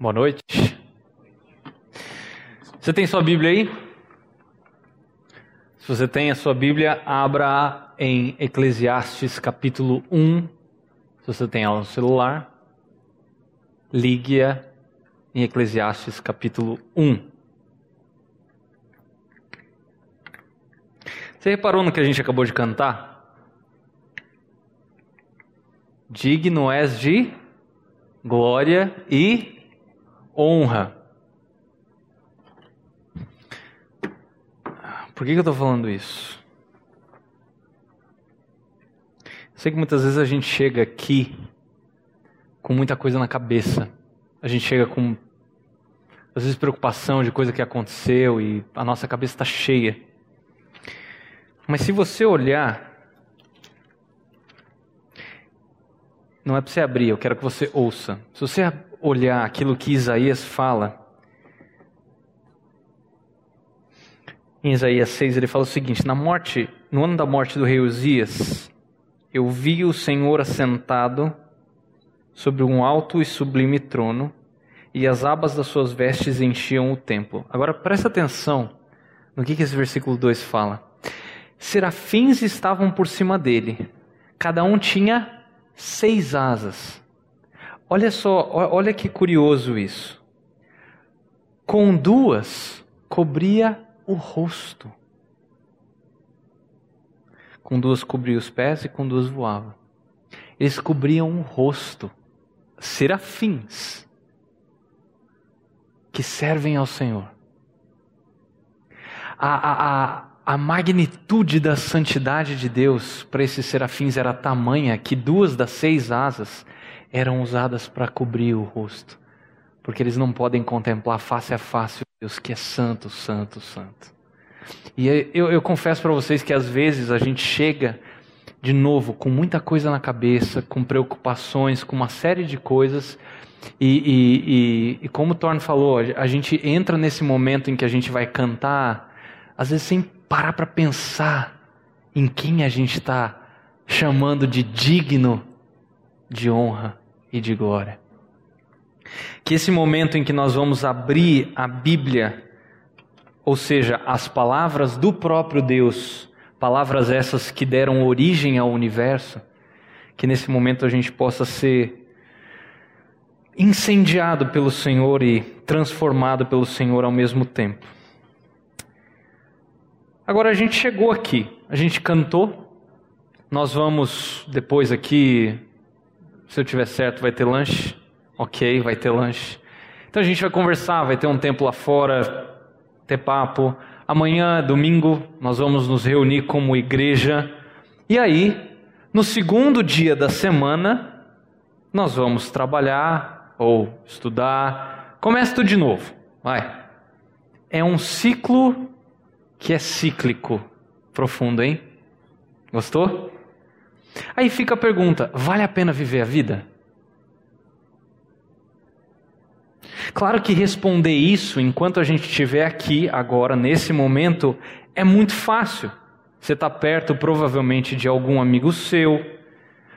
Boa noite. Você tem sua Bíblia aí? Se você tem a sua Bíblia, abra em Eclesiastes capítulo 1. Se você tem ela no celular, ligue-a em Eclesiastes capítulo 1. Você reparou no que a gente acabou de cantar? Digno és de glória e honra. Por que, eu estou falando isso? Sei que muitas vezes a gente chega aqui com muita coisa na cabeça. A gente chega com, às vezes, preocupação de coisa que aconteceu e a nossa cabeça está cheia. Mas se você olhar, não é para você abrir, eu quero que você ouça. Se você olhar aquilo que Isaías fala, em Isaías 6 ele fala o seguinte: Na morte, no ano da morte do rei Uzias, eu vi o Senhor assentado sobre um alto e sublime trono, e as abas das suas vestes enchiam o templo. Agora presta atenção no que, que esse versículo 2 fala. Serafins estavam por cima dele, cada um tinha seis asas. Olha só, olha que curioso isso. Com duas cobria o rosto. Com duas cobria os pés e com duas voava. Eles cobriam o rosto. Serafins que servem ao Senhor. A, a, a, a magnitude da santidade de Deus para esses serafins era tamanha que duas das seis asas eram usadas para cobrir o rosto, porque eles não podem contemplar face a face o Deus que é santo, santo, santo. E eu, eu confesso para vocês que às vezes a gente chega de novo com muita coisa na cabeça, com preocupações, com uma série de coisas. E, e, e, e, como o Thorne falou, a gente entra nesse momento em que a gente vai cantar, às vezes sem parar para pensar em quem a gente está chamando de digno de honra e de glória. Que esse momento em que nós vamos abrir a Bíblia, ou seja, as palavras do próprio Deus, palavras essas que deram origem ao universo, que nesse momento a gente possa ser incendiado pelo Senhor e transformado pelo Senhor ao mesmo tempo. Agora a gente chegou aqui, a gente cantou, nós vamos depois aqui se eu tiver certo, vai ter lanche? Ok, vai ter lanche. Então a gente vai conversar, vai ter um tempo lá fora, ter papo. Amanhã, domingo, nós vamos nos reunir como igreja. E aí, no segundo dia da semana, nós vamos trabalhar ou estudar. Começa tudo de novo. Vai. É um ciclo que é cíclico. Profundo, hein? Gostou? Aí fica a pergunta: vale a pena viver a vida? Claro que responder isso enquanto a gente estiver aqui, agora, nesse momento, é muito fácil. Você está perto, provavelmente, de algum amigo seu.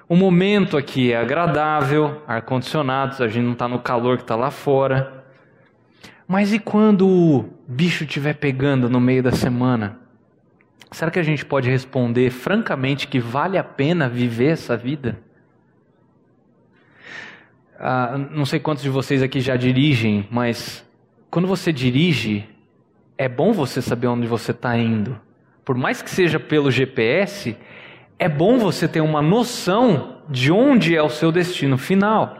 O momento aqui é agradável, ar-condicionados, a gente não está no calor que está lá fora. Mas e quando o bicho estiver pegando no meio da semana? Será que a gente pode responder francamente que vale a pena viver essa vida? Ah, não sei quantos de vocês aqui já dirigem, mas quando você dirige, é bom você saber onde você está indo. Por mais que seja pelo GPS, é bom você ter uma noção de onde é o seu destino final.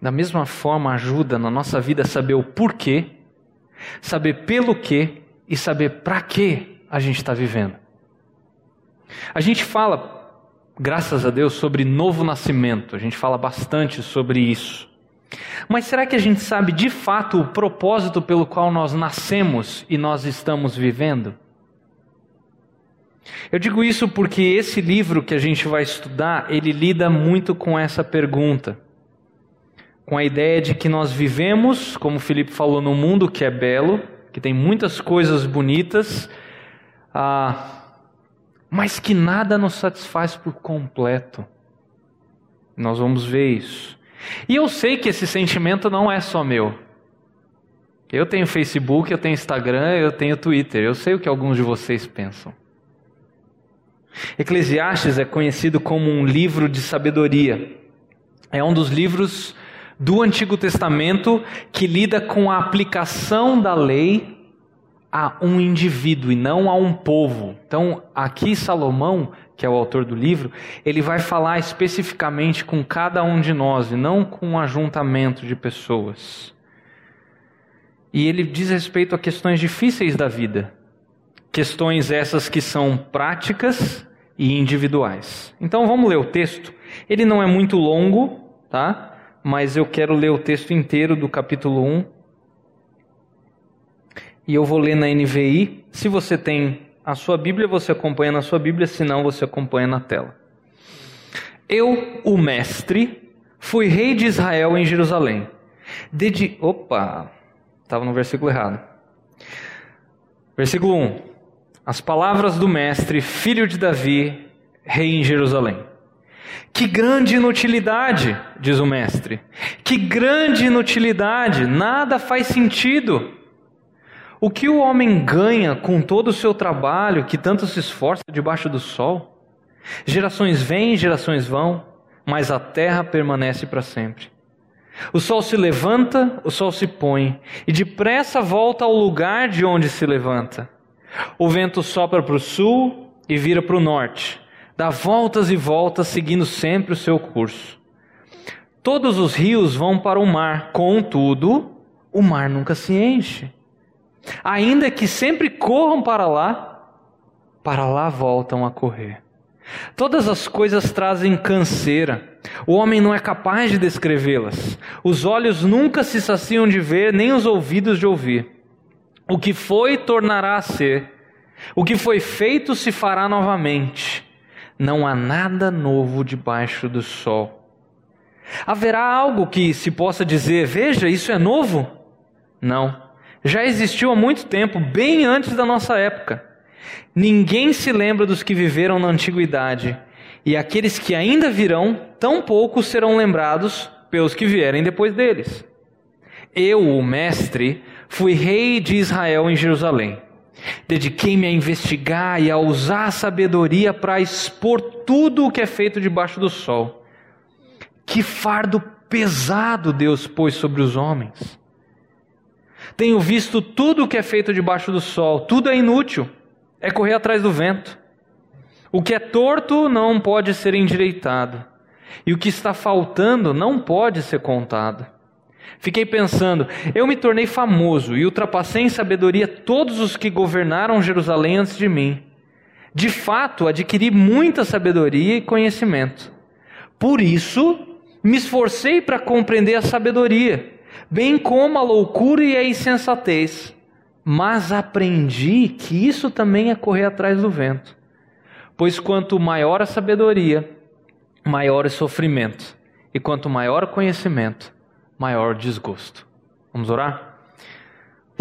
Da mesma forma, ajuda na nossa vida saber o porquê, saber pelo que e saber para que a gente está vivendo. A gente fala, graças a Deus, sobre novo nascimento, a gente fala bastante sobre isso. Mas será que a gente sabe de fato o propósito pelo qual nós nascemos e nós estamos vivendo? Eu digo isso porque esse livro que a gente vai estudar, ele lida muito com essa pergunta. Com a ideia de que nós vivemos, como o Felipe falou, num mundo que é belo, que tem muitas coisas bonitas, ah, mas que nada nos satisfaz por completo. Nós vamos ver isso. E eu sei que esse sentimento não é só meu. Eu tenho Facebook, eu tenho Instagram, eu tenho Twitter. Eu sei o que alguns de vocês pensam. Eclesiastes é conhecido como um livro de sabedoria. É um dos livros do Antigo Testamento que lida com a aplicação da lei a um indivíduo e não a um povo. Então, aqui Salomão, que é o autor do livro, ele vai falar especificamente com cada um de nós e não com um ajuntamento de pessoas. E ele diz respeito a questões difíceis da vida. Questões essas que são práticas e individuais. Então vamos ler o texto. Ele não é muito longo, tá? Mas eu quero ler o texto inteiro do capítulo 1. E eu vou ler na NVI. Se você tem a sua Bíblia, você acompanha na sua Bíblia, se não, você acompanha na tela. Eu, o mestre, fui rei de Israel em Jerusalém. Dedi... Opa, estava no versículo errado. Versículo 1. As palavras do mestre, filho de Davi, rei em Jerusalém. Que grande inutilidade, diz o mestre. Que grande inutilidade, nada faz sentido. O que o homem ganha com todo o seu trabalho, que tanto se esforça debaixo do sol? Gerações vêm, gerações vão, mas a terra permanece para sempre. O sol se levanta, o sol se põe, e depressa volta ao lugar de onde se levanta. O vento sopra para o sul e vira para o norte dá voltas e voltas seguindo sempre o seu curso. Todos os rios vão para o mar, contudo, o mar nunca se enche. Ainda que sempre corram para lá, para lá voltam a correr. Todas as coisas trazem canseira. O homem não é capaz de descrevê-las. Os olhos nunca se saciam de ver, nem os ouvidos de ouvir. O que foi tornará a ser. O que foi feito se fará novamente não há nada novo debaixo do sol. Haverá algo que se possa dizer, veja, isso é novo? Não. Já existiu há muito tempo, bem antes da nossa época. Ninguém se lembra dos que viveram na antiguidade, e aqueles que ainda virão, tão pouco serão lembrados pelos que vierem depois deles. Eu, o mestre, fui rei de Israel em Jerusalém. Dediquei-me a investigar e a usar a sabedoria para expor tudo o que é feito debaixo do sol. Que fardo pesado Deus pôs sobre os homens. Tenho visto tudo o que é feito debaixo do sol, tudo é inútil, é correr atrás do vento. O que é torto não pode ser endireitado, e o que está faltando não pode ser contado. Fiquei pensando, eu me tornei famoso e ultrapassei em sabedoria todos os que governaram Jerusalém antes de mim. De fato, adquiri muita sabedoria e conhecimento. Por isso, me esforcei para compreender a sabedoria, bem como a loucura e a insensatez. Mas aprendi que isso também é correr atrás do vento. Pois quanto maior a sabedoria, maior o sofrimento. E quanto maior o conhecimento, maior desgosto. Vamos orar?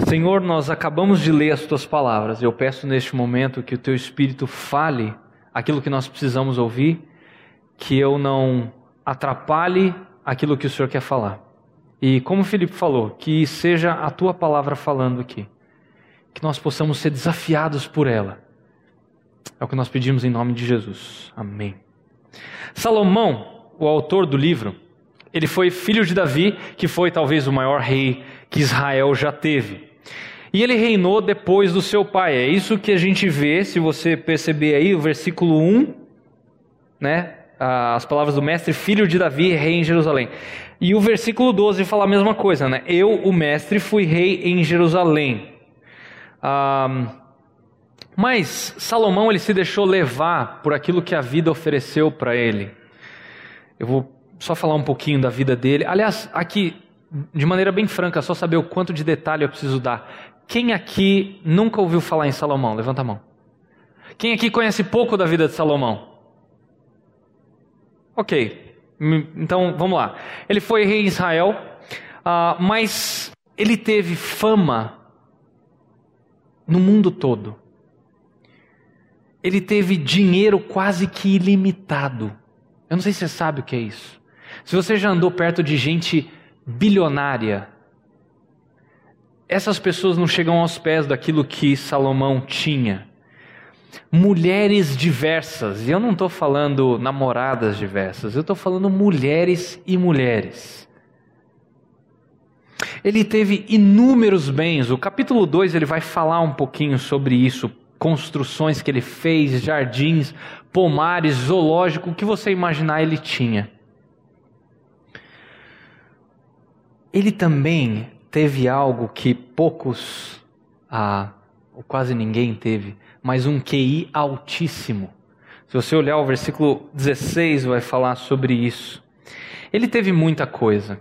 Senhor, nós acabamos de ler as tuas palavras. Eu peço neste momento que o teu espírito fale aquilo que nós precisamos ouvir, que eu não atrapalhe aquilo que o Senhor quer falar. E como o Felipe falou, que seja a tua palavra falando aqui. Que nós possamos ser desafiados por ela. É o que nós pedimos em nome de Jesus. Amém. Salomão, o autor do livro, ele foi filho de Davi, que foi talvez o maior rei que Israel já teve. E ele reinou depois do seu pai. É isso que a gente vê, se você perceber aí, o versículo 1, né? As palavras do mestre, filho de Davi, rei em Jerusalém. E o versículo 12 fala a mesma coisa, né? Eu, o mestre, fui rei em Jerusalém. Mas Salomão ele se deixou levar por aquilo que a vida ofereceu para ele. Eu vou só falar um pouquinho da vida dele. Aliás, aqui, de maneira bem franca, só saber o quanto de detalhe eu preciso dar. Quem aqui nunca ouviu falar em Salomão? Levanta a mão. Quem aqui conhece pouco da vida de Salomão? Ok, então vamos lá. Ele foi rei em Israel, uh, mas ele teve fama no mundo todo. Ele teve dinheiro quase que ilimitado. Eu não sei se você sabe o que é isso. Se você já andou perto de gente bilionária, essas pessoas não chegam aos pés daquilo que Salomão tinha. Mulheres diversas, e eu não estou falando namoradas diversas, eu estou falando mulheres e mulheres. Ele teve inúmeros bens, o capítulo 2 ele vai falar um pouquinho sobre isso, construções que ele fez, jardins, pomares, zoológico, o que você imaginar ele tinha. Ele também teve algo que poucos, ah, ou quase ninguém teve, mas um QI altíssimo. Se você olhar o versículo 16, vai falar sobre isso. Ele teve muita coisa.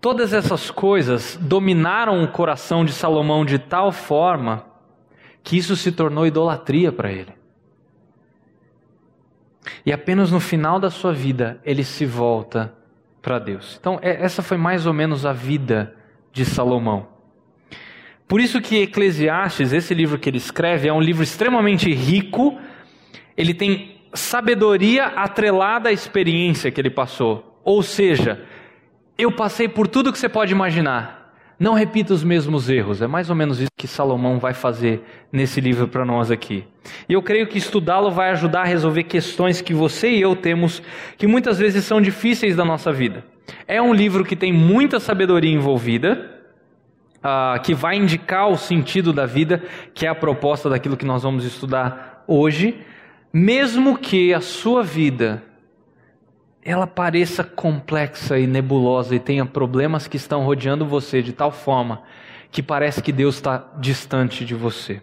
Todas essas coisas dominaram o coração de Salomão de tal forma que isso se tornou idolatria para ele. E apenas no final da sua vida ele se volta para Deus. Então, é, essa foi mais ou menos a vida de Salomão. Por isso que Eclesiastes, esse livro que ele escreve, é um livro extremamente rico. Ele tem sabedoria atrelada à experiência que ele passou. Ou seja, eu passei por tudo que você pode imaginar. Não repita os mesmos erros. É mais ou menos isso que Salomão vai fazer nesse livro para nós aqui. E eu creio que estudá-lo vai ajudar a resolver questões que você e eu temos, que muitas vezes são difíceis da nossa vida. É um livro que tem muita sabedoria envolvida, uh, que vai indicar o sentido da vida, que é a proposta daquilo que nós vamos estudar hoje, mesmo que a sua vida ela pareça complexa e nebulosa e tenha problemas que estão rodeando você de tal forma que parece que Deus está distante de você.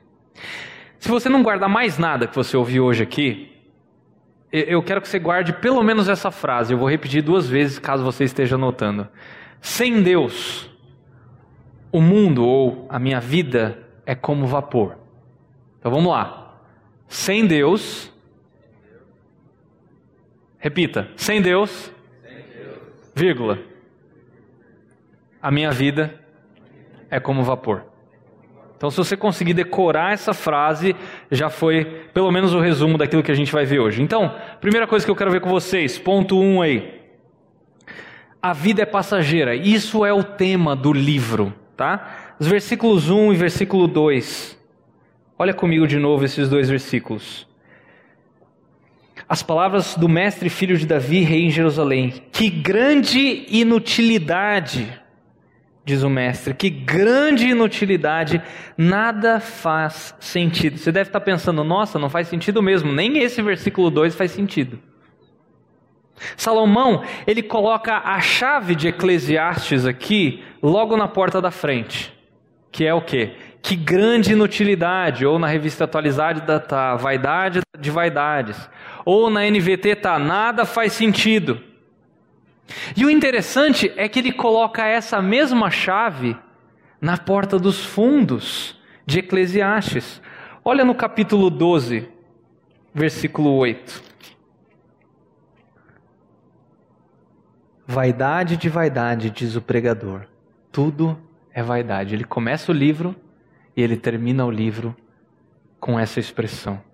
Se você não guardar mais nada que você ouviu hoje aqui, eu quero que você guarde pelo menos essa frase. Eu vou repetir duas vezes caso você esteja anotando. Sem Deus, o mundo ou a minha vida é como vapor. Então vamos lá. Sem Deus, Repita: sem Deus, vírgula. A minha vida é como vapor. Então, se você conseguir decorar essa frase, já foi pelo menos o resumo daquilo que a gente vai ver hoje. Então, primeira coisa que eu quero ver com vocês, ponto 1 um aí. A vida é passageira. Isso é o tema do livro, tá? Os versículos 1 e versículo 2. Olha comigo de novo esses dois versículos. As palavras do mestre filho de Davi, rei em Jerusalém. Que grande inutilidade, diz o mestre, que grande inutilidade, nada faz sentido. Você deve estar pensando, nossa, não faz sentido mesmo, nem esse versículo 2 faz sentido. Salomão, ele coloca a chave de Eclesiastes aqui, logo na porta da frente, que é o quê? Que grande inutilidade, ou na revista atualizada tá vaidade de vaidades, ou na NVT tá nada faz sentido. E o interessante é que ele coloca essa mesma chave na porta dos fundos de Eclesiastes. Olha no capítulo 12, versículo 8. Vaidade de vaidade, diz o pregador. Tudo é vaidade. Ele começa o livro e ele termina o livro com essa expressão.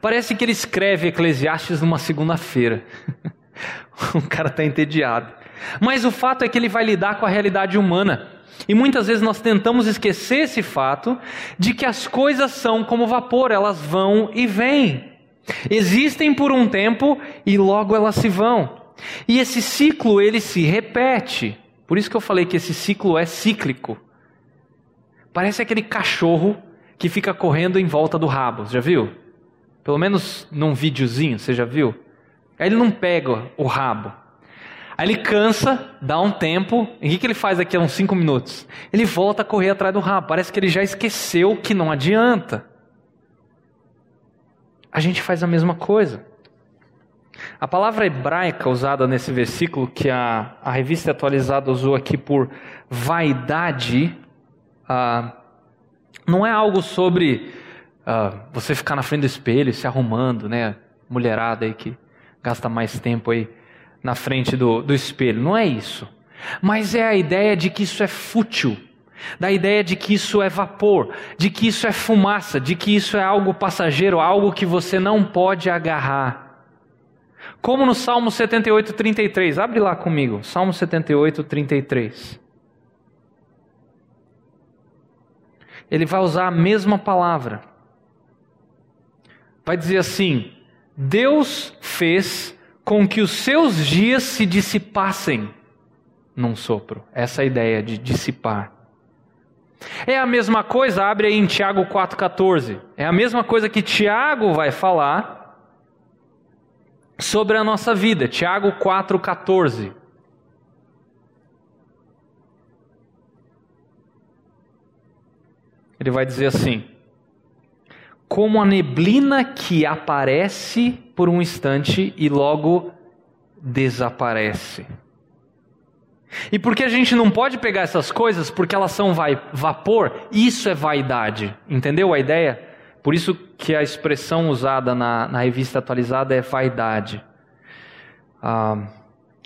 Parece que ele escreve Eclesiastes numa segunda-feira. o cara está entediado. Mas o fato é que ele vai lidar com a realidade humana. E muitas vezes nós tentamos esquecer esse fato de que as coisas são como vapor, elas vão e vêm. Existem por um tempo e logo elas se vão. E esse ciclo ele se repete. Por isso que eu falei que esse ciclo é cíclico. Parece aquele cachorro que fica correndo em volta do rabo, já viu? Pelo menos num videozinho, você já viu? Aí ele não pega o rabo. Aí ele cansa, dá um tempo, e o que, ele faz aqui a uns 5 minutos? Ele volta a correr atrás do rabo. Parece que ele já esqueceu que não adianta. A gente faz a mesma coisa. A palavra hebraica usada nesse versículo, que a, a revista atualizada usou aqui por vaidade, ah, não é algo sobre ah, você ficar na frente do espelho, se arrumando, né? Mulherada aí que gasta mais tempo aí na frente do, do espelho. Não é isso. Mas é a ideia de que isso é fútil, da ideia de que isso é vapor, de que isso é fumaça, de que isso é algo passageiro, algo que você não pode agarrar. Como no Salmo 78, 33. Abre lá comigo. Salmo 78, 33. Ele vai usar a mesma palavra. Vai dizer assim: Deus fez com que os seus dias se dissipassem num sopro. Essa é ideia de dissipar. É a mesma coisa, abre aí em Tiago 4,14. É a mesma coisa que Tiago vai falar sobre a nossa vida. Tiago 4,14. Ele vai dizer assim: Como a neblina que aparece por um instante e logo desaparece. E porque a gente não pode pegar essas coisas porque elas são vai, vapor, isso é vaidade. Entendeu a ideia? Por isso que a expressão usada na, na revista atualizada é vaidade. Ah,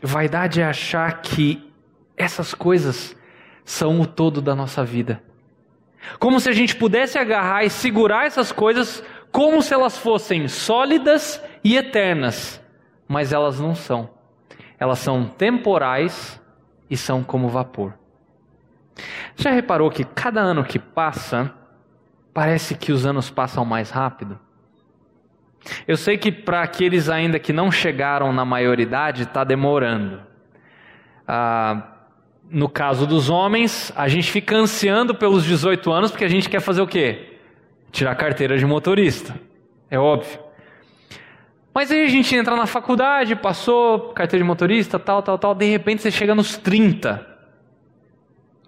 vaidade é achar que essas coisas são o todo da nossa vida. Como se a gente pudesse agarrar e segurar essas coisas como se elas fossem sólidas e eternas, mas elas não são. Elas são temporais e são como vapor. Já reparou que cada ano que passa, parece que os anos passam mais rápido? Eu sei que para aqueles ainda que não chegaram na maioridade, está demorando. Ah, no caso dos homens, a gente fica ansiando pelos 18 anos porque a gente quer fazer o quê? Tirar carteira de motorista. É óbvio. Mas aí a gente entra na faculdade, passou, carteira de motorista, tal, tal, tal, de repente você chega nos 30.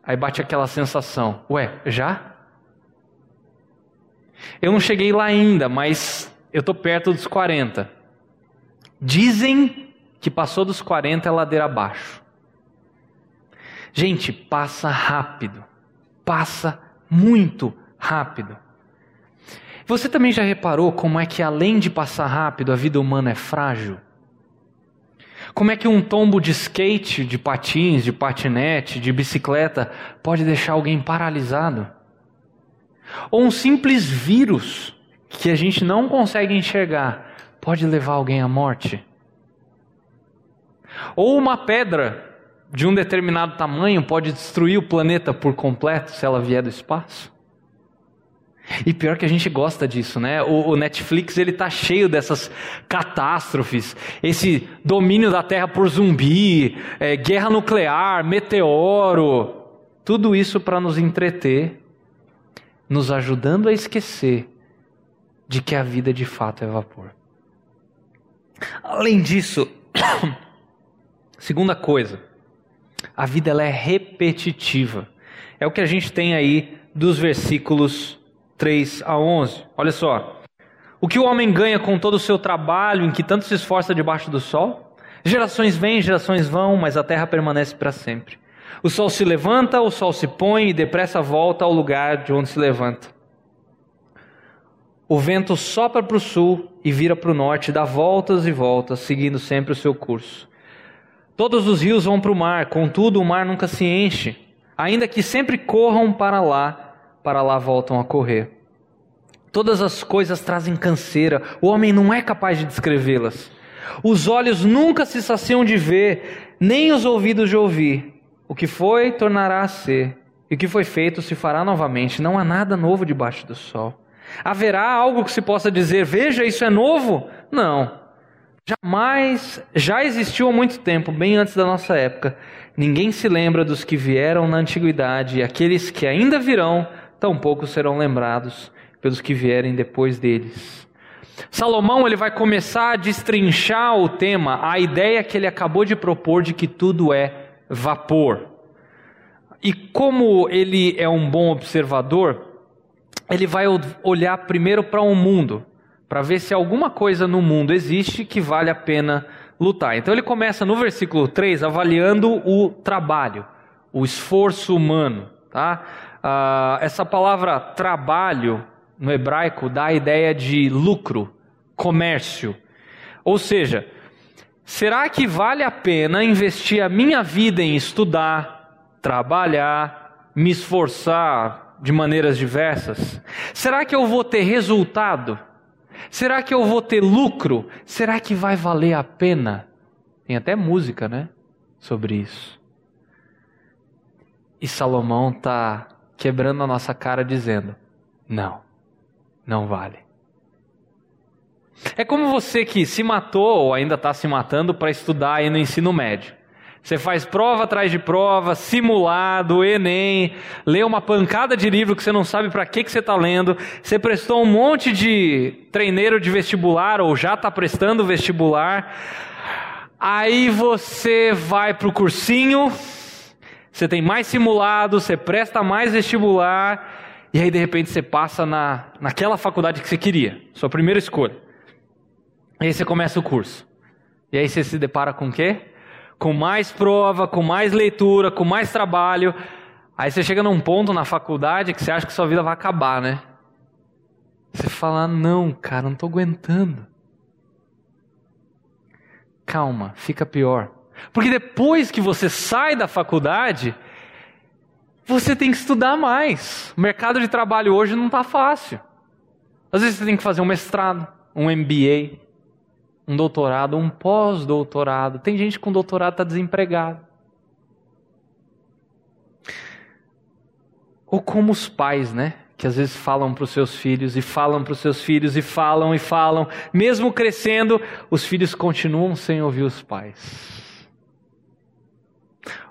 Aí bate aquela sensação: ué, já? Eu não cheguei lá ainda, mas eu estou perto dos 40. Dizem que passou dos 40 é ladeira abaixo. Gente, passa rápido. Passa muito rápido. Você também já reparou como é que, além de passar rápido, a vida humana é frágil? Como é que um tombo de skate, de patins, de patinete, de bicicleta pode deixar alguém paralisado? Ou um simples vírus que a gente não consegue enxergar pode levar alguém à morte? Ou uma pedra de um determinado tamanho pode destruir o planeta por completo se ela vier do espaço? E pior que a gente gosta disso, né? O, o, Netflix ele tá cheio dessas catástrofes, esse domínio da Terra por zumbi, é, guerra nuclear, meteoro, tudo isso para nos entreter, nos ajudando a esquecer de que a vida de fato é vapor. Além disso, segunda coisa, a vida ela é repetitiva. É o que a gente tem aí dos versículos 3 a 11. Olha só. O que o homem ganha com todo o seu trabalho em que tanto se esforça debaixo do sol? Gerações vêm, gerações vão, mas a terra permanece para sempre. O sol se levanta, o sol se põe e depressa volta ao lugar de onde se levanta. O vento sopra para o sul e vira para o norte, dá voltas e voltas, seguindo sempre o seu curso. Todos os rios vão para o mar, contudo o mar nunca se enche, ainda que sempre corram para lá para lá voltam a correr. Todas as coisas trazem canseira, o homem não é capaz de descrevê-las. Os olhos nunca se saciam de ver, nem os ouvidos de ouvir. O que foi, tornará a ser, e o que foi feito se fará novamente. Não há nada novo debaixo do sol. Haverá algo que se possa dizer, veja, isso é novo? Não. Jamais, já existiu há muito tempo, bem antes da nossa época. Ninguém se lembra dos que vieram na antiguidade, e aqueles que ainda virão tampouco serão lembrados pelos que vierem depois deles. Salomão ele vai começar a destrinchar o tema, a ideia que ele acabou de propor de que tudo é vapor. E como ele é um bom observador, ele vai olhar primeiro para o um mundo, para ver se alguma coisa no mundo existe que vale a pena lutar. Então ele começa no versículo 3 avaliando o trabalho, o esforço humano, tá? Ah, essa palavra trabalho no hebraico dá a ideia de lucro, comércio. Ou seja, será que vale a pena investir a minha vida em estudar, trabalhar, me esforçar de maneiras diversas? Será que eu vou ter resultado? Será que eu vou ter lucro? Será que vai valer a pena? Tem até música, né? Sobre isso. E Salomão está quebrando a nossa cara dizendo: não, não vale. É como você que se matou ou ainda está se matando para estudar aí no ensino médio. Você faz prova atrás de prova, simulado, Enem, lê uma pancada de livro que você não sabe para que, que você está lendo. Você prestou um monte de treineiro de vestibular ou já está prestando vestibular. Aí você vai para o cursinho, você tem mais simulado, você presta mais vestibular, e aí de repente você passa na, naquela faculdade que você queria, sua primeira escolha. E aí você começa o curso. E aí você se depara com o quê? Com mais prova, com mais leitura, com mais trabalho. Aí você chega num ponto na faculdade que você acha que sua vida vai acabar, né? Você fala, não, cara, não estou aguentando calma, fica pior. Porque depois que você sai da faculdade, você tem que estudar mais. O mercado de trabalho hoje não está fácil. Às vezes você tem que fazer um mestrado, um MBA, um doutorado, um pós-doutorado. Tem gente com doutorado está desempregado. Ou como os pais, né? que às vezes falam para os seus filhos e falam para os seus filhos e falam e falam, mesmo crescendo, os filhos continuam sem ouvir os pais.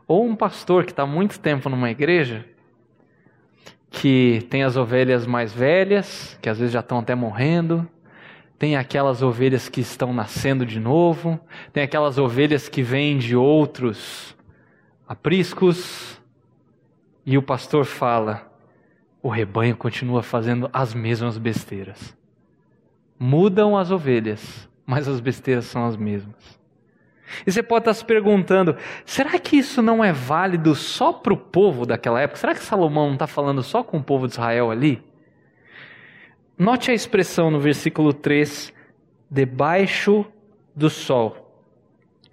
Ou um pastor que está muito tempo numa igreja, que tem as ovelhas mais velhas, que às vezes já estão até morrendo, tem aquelas ovelhas que estão nascendo de novo, tem aquelas ovelhas que vêm de outros apriscos, e o pastor fala: o rebanho continua fazendo as mesmas besteiras. Mudam as ovelhas, mas as besteiras são as mesmas. E você pode estar se perguntando: será que isso não é válido só para o povo daquela época? Será que Salomão não está falando só com o povo de Israel ali? Note a expressão no versículo 3, debaixo do sol.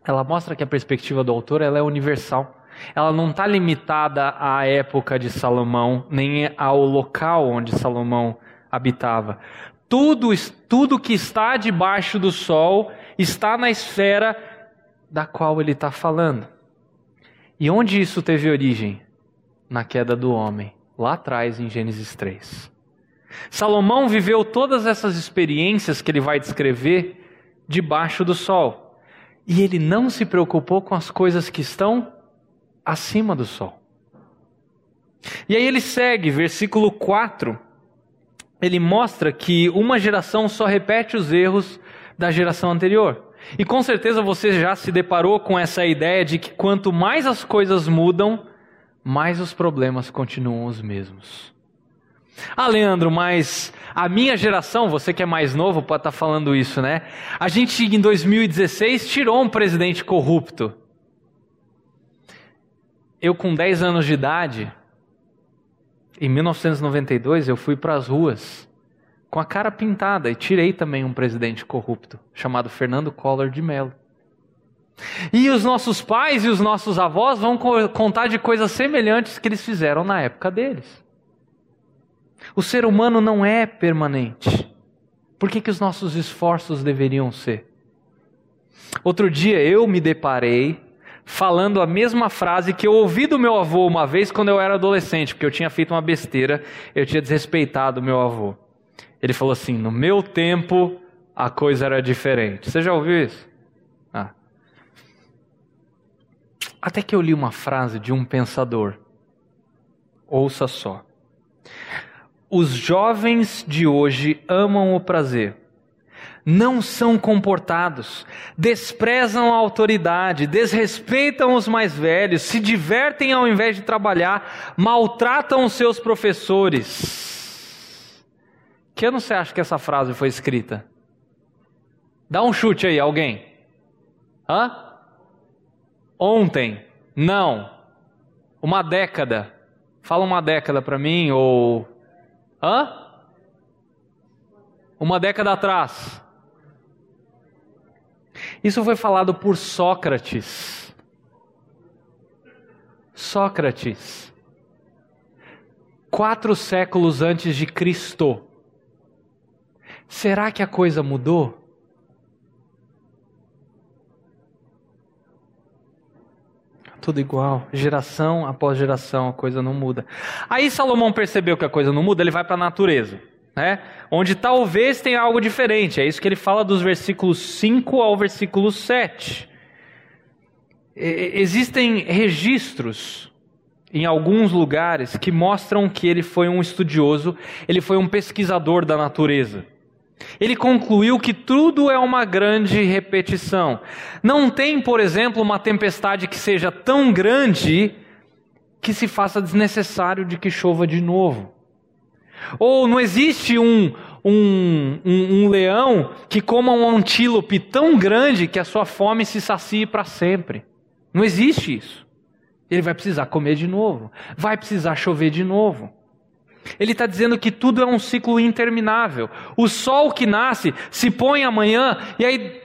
Ela mostra que a perspectiva do autor ela é universal. Ela não está limitada à época de Salomão, nem ao local onde Salomão habitava. Tudo, tudo que está debaixo do sol está na esfera da qual ele está falando. E onde isso teve origem? Na queda do homem, lá atrás em Gênesis 3. Salomão viveu todas essas experiências que ele vai descrever debaixo do sol. E ele não se preocupou com as coisas que estão acima do sol. E aí ele segue, versículo 4. Ele mostra que uma geração só repete os erros da geração anterior. E com certeza você já se deparou com essa ideia de que quanto mais as coisas mudam, mais os problemas continuam os mesmos. Ah, Leandro, mas a minha geração, você que é mais novo pode estar falando isso, né? A gente em 2016 tirou um presidente corrupto eu com 10 anos de idade, em 1992, eu fui para as ruas com a cara pintada e tirei também um presidente corrupto, chamado Fernando Collor de Mello. E os nossos pais e os nossos avós vão contar de coisas semelhantes que eles fizeram na época deles. O ser humano não é permanente. Por que, que os nossos esforços deveriam ser? Outro dia eu me deparei falando a mesma frase que eu ouvi do meu avô uma vez quando eu era adolescente, porque eu tinha feito uma besteira, eu tinha desrespeitado o meu avô. Ele falou assim: No meu tempo a coisa era diferente. Você já ouviu isso? Ah. Até que eu li uma frase de um pensador. Ouça só. Os jovens de hoje amam o prazer não são comportados, desprezam a autoridade, desrespeitam os mais velhos, se divertem ao invés de trabalhar, maltratam os seus professores. Que ano você acha que essa frase foi escrita? Dá um chute aí, alguém. Hã? Ontem? Não. Uma década. Fala uma década para mim ou Hã? Uma década atrás. Isso foi falado por Sócrates. Sócrates, quatro séculos antes de Cristo. Será que a coisa mudou? Tudo igual, geração após geração, a coisa não muda. Aí Salomão percebeu que a coisa não muda, ele vai para a natureza, né? Onde talvez tenha algo diferente. É isso que ele fala dos versículos 5 ao versículo 7. Existem registros em alguns lugares que mostram que ele foi um estudioso, ele foi um pesquisador da natureza. Ele concluiu que tudo é uma grande repetição. Não tem, por exemplo, uma tempestade que seja tão grande que se faça desnecessário de que chova de novo. Ou não existe um, um, um, um leão que coma um antílope tão grande que a sua fome se sacie para sempre. Não existe isso. Ele vai precisar comer de novo, vai precisar chover de novo. Ele está dizendo que tudo é um ciclo interminável. O sol que nasce se põe amanhã, e aí.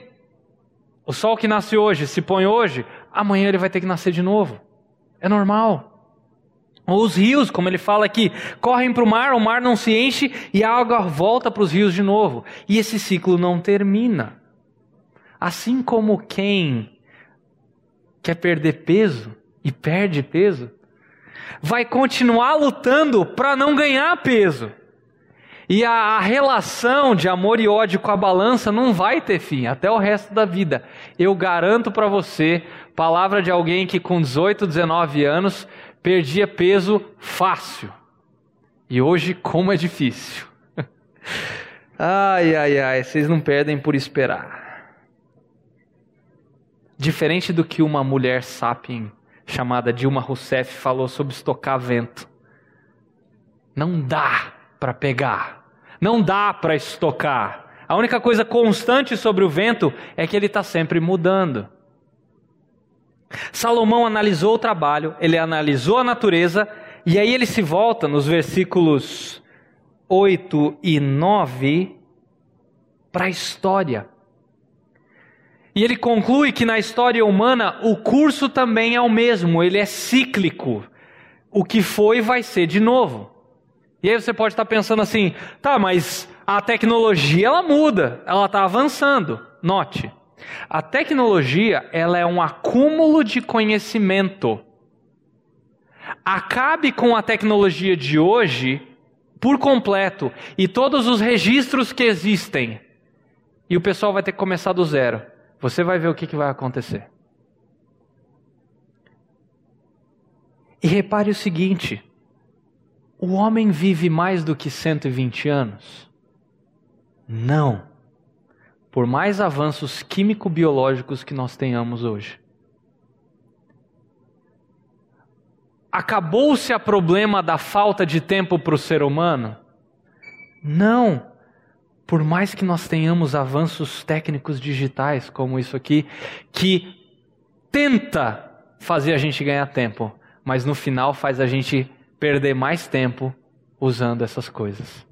O sol que nasce hoje se põe hoje, amanhã ele vai ter que nascer de novo. É normal. Ou os rios, como ele fala aqui, correm para o mar, o mar não se enche e a água volta para os rios de novo. E esse ciclo não termina. Assim como quem quer perder peso e perde peso, vai continuar lutando para não ganhar peso. E a, a, relação de amor e ódio com a balança não vai ter fim até o resto da vida. Eu garanto para você, palavra de alguém que com 18, 19 anos perdia peso fácil. E hoje, como é difícil. ai, ai, ai, vocês não perdem por esperar. Diferente do que uma mulher sapien chamada Dilma Rousseff falou sobre estocar vento. Não dá para pegar, não dá para estocar. A única coisa constante sobre o vento é que ele está sempre mudando. Salomão analisou o trabalho, ele analisou a natureza, e aí ele se volta nos versículos 8 e 9 para a história. E ele conclui que na história humana o curso também é o mesmo, ele é cíclico. O que foi vai ser de novo. E aí você pode estar pensando assim, tá, mas a tecnologia ela muda, ela está avançando. Note, a tecnologia ela é um acúmulo de conhecimento. Acabe com a tecnologia de hoje por completo e todos os registros que existem. E o pessoal vai ter que começar do zero. Você vai ver o que, que vai acontecer. E repare o seguinte: o homem vive mais do que 120 anos? Não. Por mais avanços químico-biológicos que nós tenhamos hoje. Acabou-se a problema da falta de tempo para o ser humano? Não por mais que nós tenhamos avanços técnicos digitais, como isso aqui, que tenta fazer a gente ganhar tempo, mas no final faz a gente perder mais tempo usando essas coisas.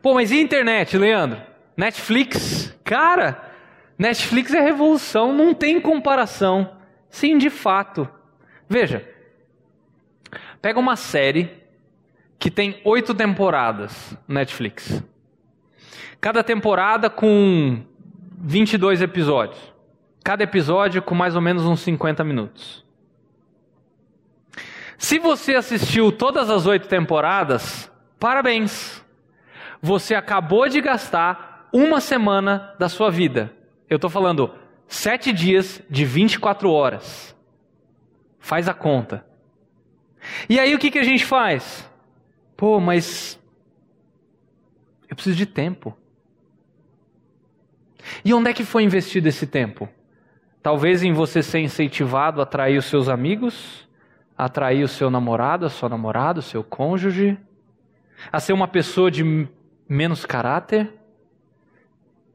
Pô, mas e internet, Leandro? Netflix? Cara, Netflix é revolução, não tem comparação. Sim, de fato. Veja, pega uma série que tem oito temporadas Netflix. Cada temporada com 22 episódios. Cada episódio com mais ou menos uns 50 minutos. Se você assistiu todas as oito temporadas, parabéns! Você acabou de gastar uma semana da sua vida. Eu estou falando sete dias de 24 horas. Faz a conta. E aí o que, que a gente faz? Pô, mas eu preciso de tempo. E onde é que foi investido esse tempo? Talvez em você ser incentivado a atrair os seus amigos, a atrair o seu namorado, a sua namorada, o seu cônjuge, a ser uma pessoa de menos caráter.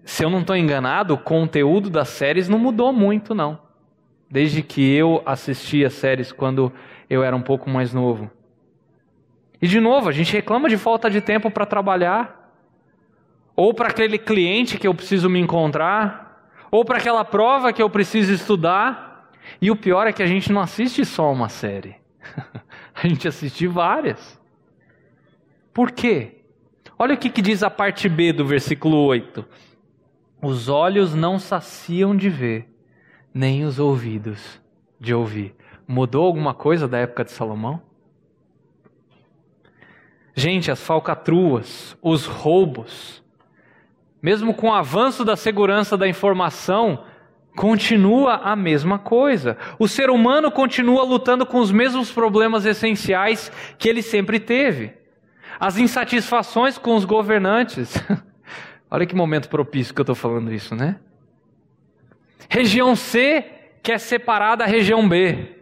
Se eu não estou enganado, o conteúdo das séries não mudou muito, não. Desde que eu assisti as séries quando eu era um pouco mais novo. E de novo, a gente reclama de falta de tempo para trabalhar, ou para aquele cliente que eu preciso me encontrar, ou para aquela prova que eu preciso estudar. E o pior é que a gente não assiste só uma série, a gente assiste várias. Por quê? Olha o que, que diz a parte B do versículo 8: Os olhos não saciam de ver, nem os ouvidos de ouvir. Mudou alguma coisa da época de Salomão? Gente, as falcatruas, os roubos, mesmo com o avanço da segurança da informação, continua a mesma coisa. O ser humano continua lutando com os mesmos problemas essenciais que ele sempre teve. As insatisfações com os governantes. Olha que momento propício que eu estou falando isso, né? Região C quer separar da região B.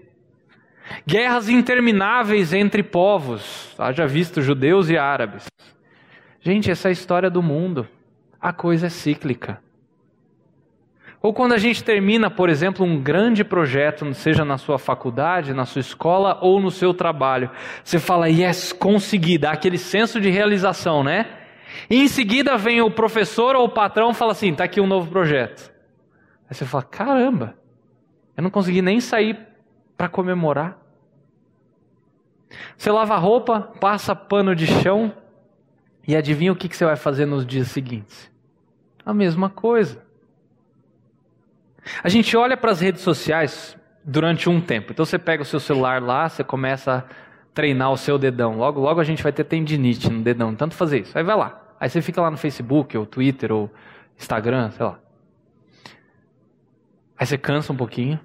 Guerras intermináveis entre povos, haja visto judeus e árabes. Gente, essa é a história do mundo. A coisa é cíclica. Ou quando a gente termina, por exemplo, um grande projeto, seja na sua faculdade, na sua escola ou no seu trabalho, você fala, yes, consegui, dá aquele senso de realização, né? E em seguida vem o professor ou o patrão e fala assim: está aqui um novo projeto. Aí você fala: caramba, eu não consegui nem sair para comemorar. Você lava a roupa, passa pano de chão e adivinha o que você vai fazer nos dias seguintes? A mesma coisa. A gente olha para as redes sociais durante um tempo. Então você pega o seu celular lá, você começa a treinar o seu dedão. Logo, logo a gente vai ter tendinite no dedão, tanto fazer isso. Aí vai lá. Aí você fica lá no Facebook, ou Twitter, ou Instagram, sei lá. Aí você cansa um pouquinho.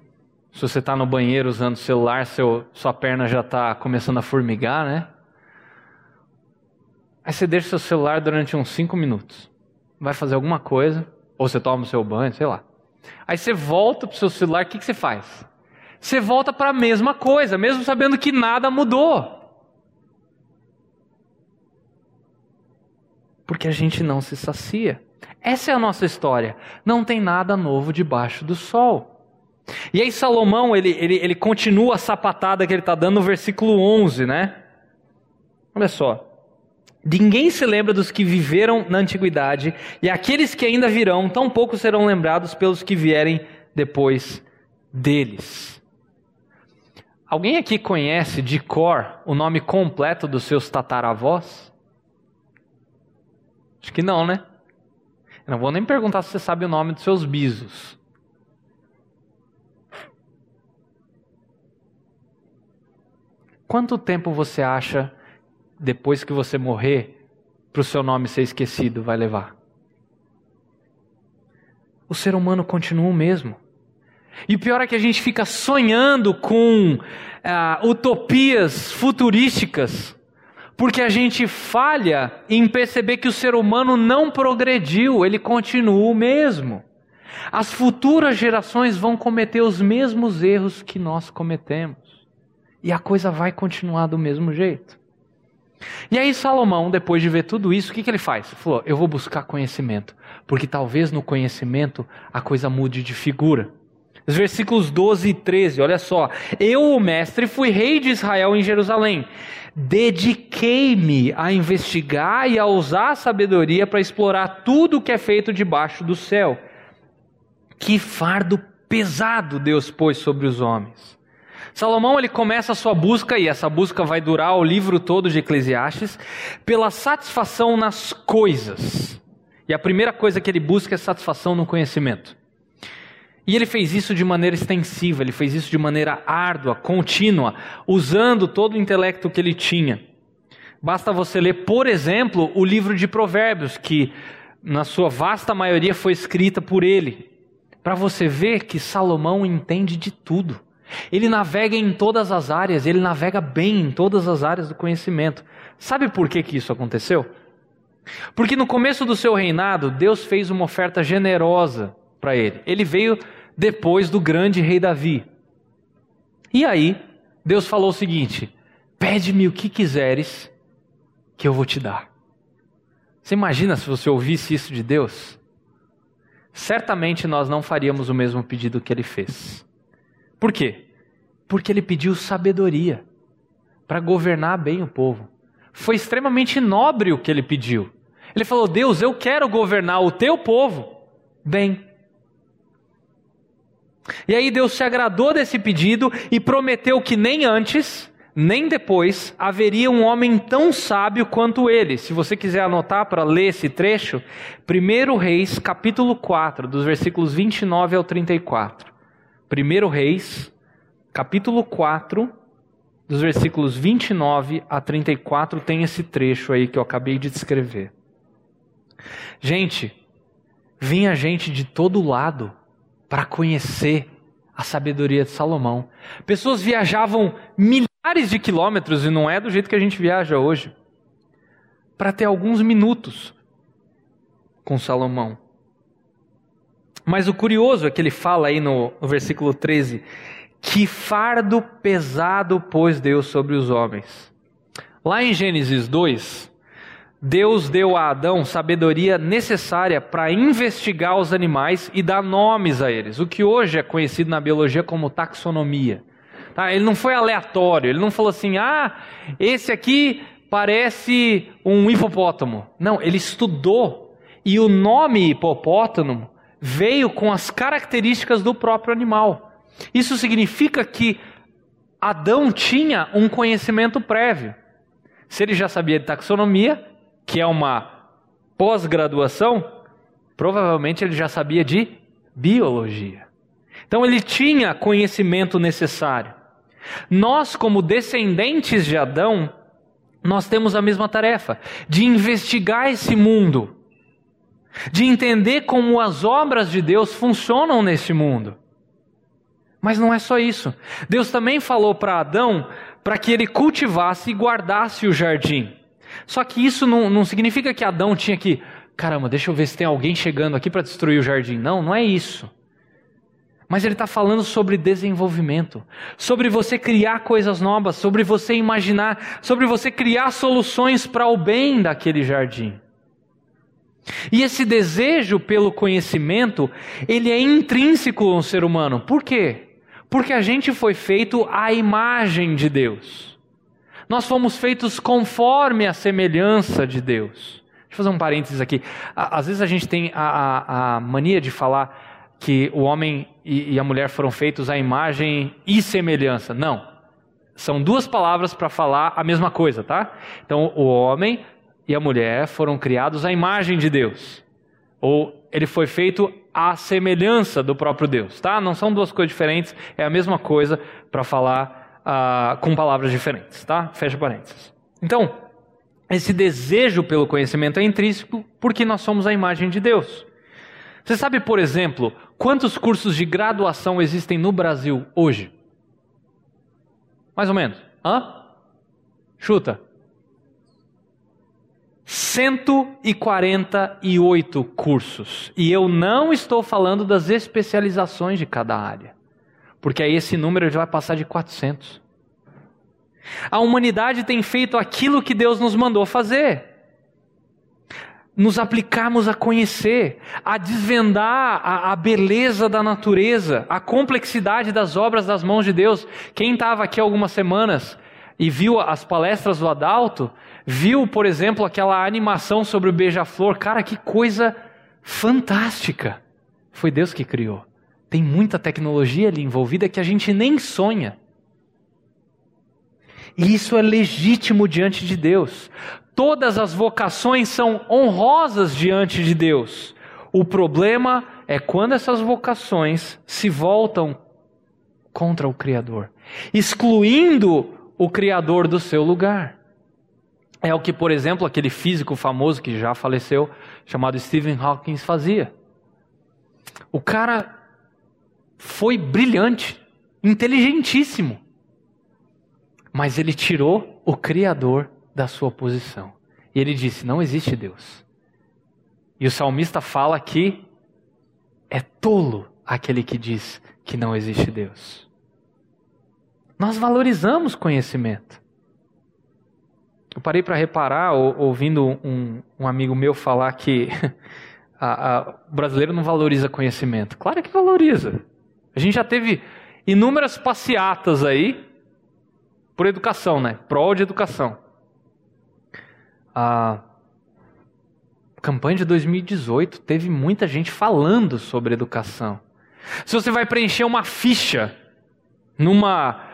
Se você está no banheiro usando o celular, seu, sua perna já está começando a formigar, né? Aí você deixa seu celular durante uns 5 minutos. Vai fazer alguma coisa, ou você toma o seu banho, sei lá. Aí você volta para o seu celular, o que, que você faz? Você volta para a mesma coisa, mesmo sabendo que nada mudou. Porque a gente não se sacia. Essa é a nossa história. Não tem nada novo debaixo do sol. E aí Salomão, ele, ele, ele continua a sapatada que ele está dando no versículo 11, né? Olha só. Ninguém se lembra dos que viveram na antiguidade, e aqueles que ainda virão, tão serão lembrados pelos que vierem depois deles. Alguém aqui conhece de cor o nome completo dos seus tataravós? Acho que não, né? Eu não vou nem perguntar se você sabe o nome dos seus bisos. Quanto tempo você acha depois que você morrer, para o seu nome ser esquecido, vai levar? O ser humano continua o mesmo. E o pior é que a gente fica sonhando com ah, utopias futurísticas, porque a gente falha em perceber que o ser humano não progrediu, ele continua o mesmo. As futuras gerações vão cometer os mesmos erros que nós cometemos. E a coisa vai continuar do mesmo jeito. E aí Salomão, depois de ver tudo isso, o que, que ele faz? Ele falou, eu vou buscar conhecimento, porque talvez no conhecimento a coisa mude de figura. Os versículos 12 e 13, olha só. Eu, o mestre, fui rei de Israel em Jerusalém. Dediquei-me a investigar e a usar a sabedoria para explorar tudo o que é feito debaixo do céu. Que fardo pesado Deus pôs sobre os homens. Salomão ele começa a sua busca e essa busca vai durar o livro todo de Eclesiastes pela satisfação nas coisas. E a primeira coisa que ele busca é satisfação no conhecimento. E ele fez isso de maneira extensiva, ele fez isso de maneira árdua, contínua, usando todo o intelecto que ele tinha. Basta você ler, por exemplo, o livro de Provérbios, que na sua vasta maioria foi escrita por ele, para você ver que Salomão entende de tudo. Ele navega em todas as áreas, ele navega bem em todas as áreas do conhecimento. Sabe por que, que isso aconteceu? Porque no começo do seu reinado, Deus fez uma oferta generosa para ele. Ele veio depois do grande rei Davi. E aí, Deus falou o seguinte: Pede-me o que quiseres, que eu vou te dar. Você imagina se você ouvisse isso de Deus? Certamente nós não faríamos o mesmo pedido que ele fez. Por quê? Porque ele pediu sabedoria para governar bem o povo. Foi extremamente nobre o que ele pediu. Ele falou: Deus, eu quero governar o teu povo bem. E aí Deus se agradou desse pedido e prometeu que nem antes, nem depois haveria um homem tão sábio quanto ele. Se você quiser anotar para ler esse trecho, 1 Reis, capítulo 4, dos versículos 29 ao 34. 1 Reis, capítulo 4, dos versículos 29 a 34, tem esse trecho aí que eu acabei de descrever. Gente, vinha gente de todo lado para conhecer a sabedoria de Salomão. Pessoas viajavam milhares de quilômetros, e não é do jeito que a gente viaja hoje, para ter alguns minutos com Salomão. Mas o curioso é que ele fala aí no, no versículo 13: que fardo pesado pôs Deus sobre os homens. Lá em Gênesis 2, Deus deu a Adão sabedoria necessária para investigar os animais e dar nomes a eles, o que hoje é conhecido na biologia como taxonomia. Tá? Ele não foi aleatório, ele não falou assim, ah, esse aqui parece um hipopótamo. Não, ele estudou e o nome hipopótamo veio com as características do próprio animal. Isso significa que Adão tinha um conhecimento prévio. Se ele já sabia de taxonomia, que é uma pós-graduação, provavelmente ele já sabia de biologia. Então ele tinha conhecimento necessário. Nós, como descendentes de Adão, nós temos a mesma tarefa de investigar esse mundo, de entender como as obras de Deus funcionam neste mundo. Mas não é só isso. Deus também falou para Adão para que ele cultivasse e guardasse o jardim. Só que isso não, não significa que Adão tinha que, caramba, deixa eu ver se tem alguém chegando aqui para destruir o jardim. Não, não é isso. Mas ele está falando sobre desenvolvimento, sobre você criar coisas novas, sobre você imaginar, sobre você criar soluções para o bem daquele jardim. E esse desejo pelo conhecimento, ele é intrínseco no ser humano. Por quê? Porque a gente foi feito à imagem de Deus. Nós fomos feitos conforme a semelhança de Deus. Deixa eu fazer um parênteses aqui. Às vezes a gente tem a, a, a mania de falar que o homem e, e a mulher foram feitos à imagem e semelhança. Não. São duas palavras para falar a mesma coisa, tá? Então, o homem e a mulher foram criados à imagem de Deus. Ou ele foi feito à semelhança do próprio Deus, tá? Não são duas coisas diferentes, é a mesma coisa para falar uh, com palavras diferentes, tá? Fecha parênteses. Então, esse desejo pelo conhecimento é intrínseco porque nós somos a imagem de Deus. Você sabe, por exemplo, quantos cursos de graduação existem no Brasil hoje? Mais ou menos. Hã? Chuta. 148 cursos. E eu não estou falando das especializações de cada área, porque aí esse número já vai passar de 400. A humanidade tem feito aquilo que Deus nos mandou fazer. Nos aplicarmos a conhecer, a desvendar a, a beleza da natureza, a complexidade das obras das mãos de Deus. Quem estava aqui algumas semanas e viu as palestras do Adalto, viu, por exemplo, aquela animação sobre o beija-flor. Cara, que coisa fantástica! Foi Deus que criou. Tem muita tecnologia ali envolvida que a gente nem sonha. E isso é legítimo diante de Deus. Todas as vocações são honrosas diante de Deus. O problema é quando essas vocações se voltam contra o Criador, excluindo o Criador do seu lugar. É o que, por exemplo, aquele físico famoso que já faleceu, chamado Stephen Hawking, fazia. O cara foi brilhante, inteligentíssimo, mas ele tirou o Criador da sua posição. E ele disse: Não existe Deus. E o salmista fala que é tolo aquele que diz que não existe Deus. Nós valorizamos conhecimento. Eu parei para reparar, ouvindo um, um, amigo meu falar que a, a, o brasileiro não valoriza conhecimento. Claro que valoriza. A gente já teve inúmeras passeatas aí por educação, né? Prol de educação. A campanha de 2018 teve muita gente falando sobre educação. Se você vai preencher uma ficha numa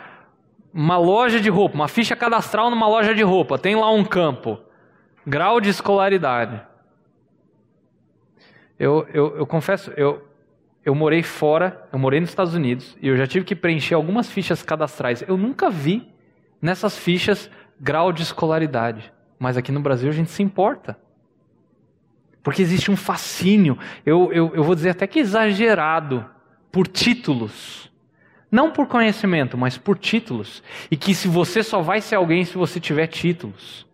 uma loja de roupa, uma ficha cadastral numa loja de roupa, tem lá um campo, grau de escolaridade. Eu, eu, eu confesso, eu, eu morei fora, eu morei nos Estados Unidos e eu já tive que preencher algumas fichas cadastrais. Eu nunca vi nessas fichas grau de escolaridade, mas aqui no Brasil a gente se importa. Porque existe um fascínio, eu, eu, eu vou dizer até que exagerado, por títulos. Não por conhecimento, mas por títulos. E que se você só vai ser alguém se você tiver títulos.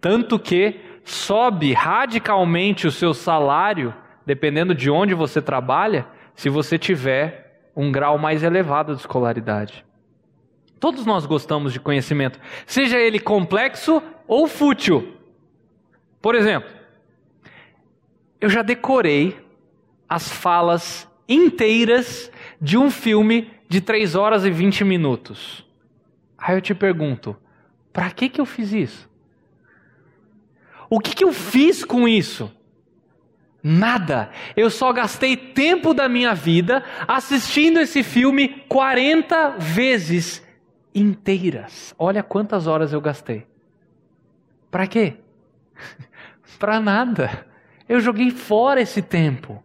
Tanto que sobe radicalmente o seu salário, dependendo de onde você trabalha, se você tiver um grau mais elevado de escolaridade. Todos nós gostamos de conhecimento, seja ele complexo ou fútil. Por exemplo, eu já decorei as falas inteiras de um filme de 3 horas e 20 minutos. Aí eu te pergunto, para que, que eu fiz isso? O que, que eu fiz com isso? Nada. Eu só gastei tempo da minha vida assistindo esse filme 40 vezes inteiras. Olha quantas horas eu gastei. Para quê? Para nada. Eu joguei fora esse tempo.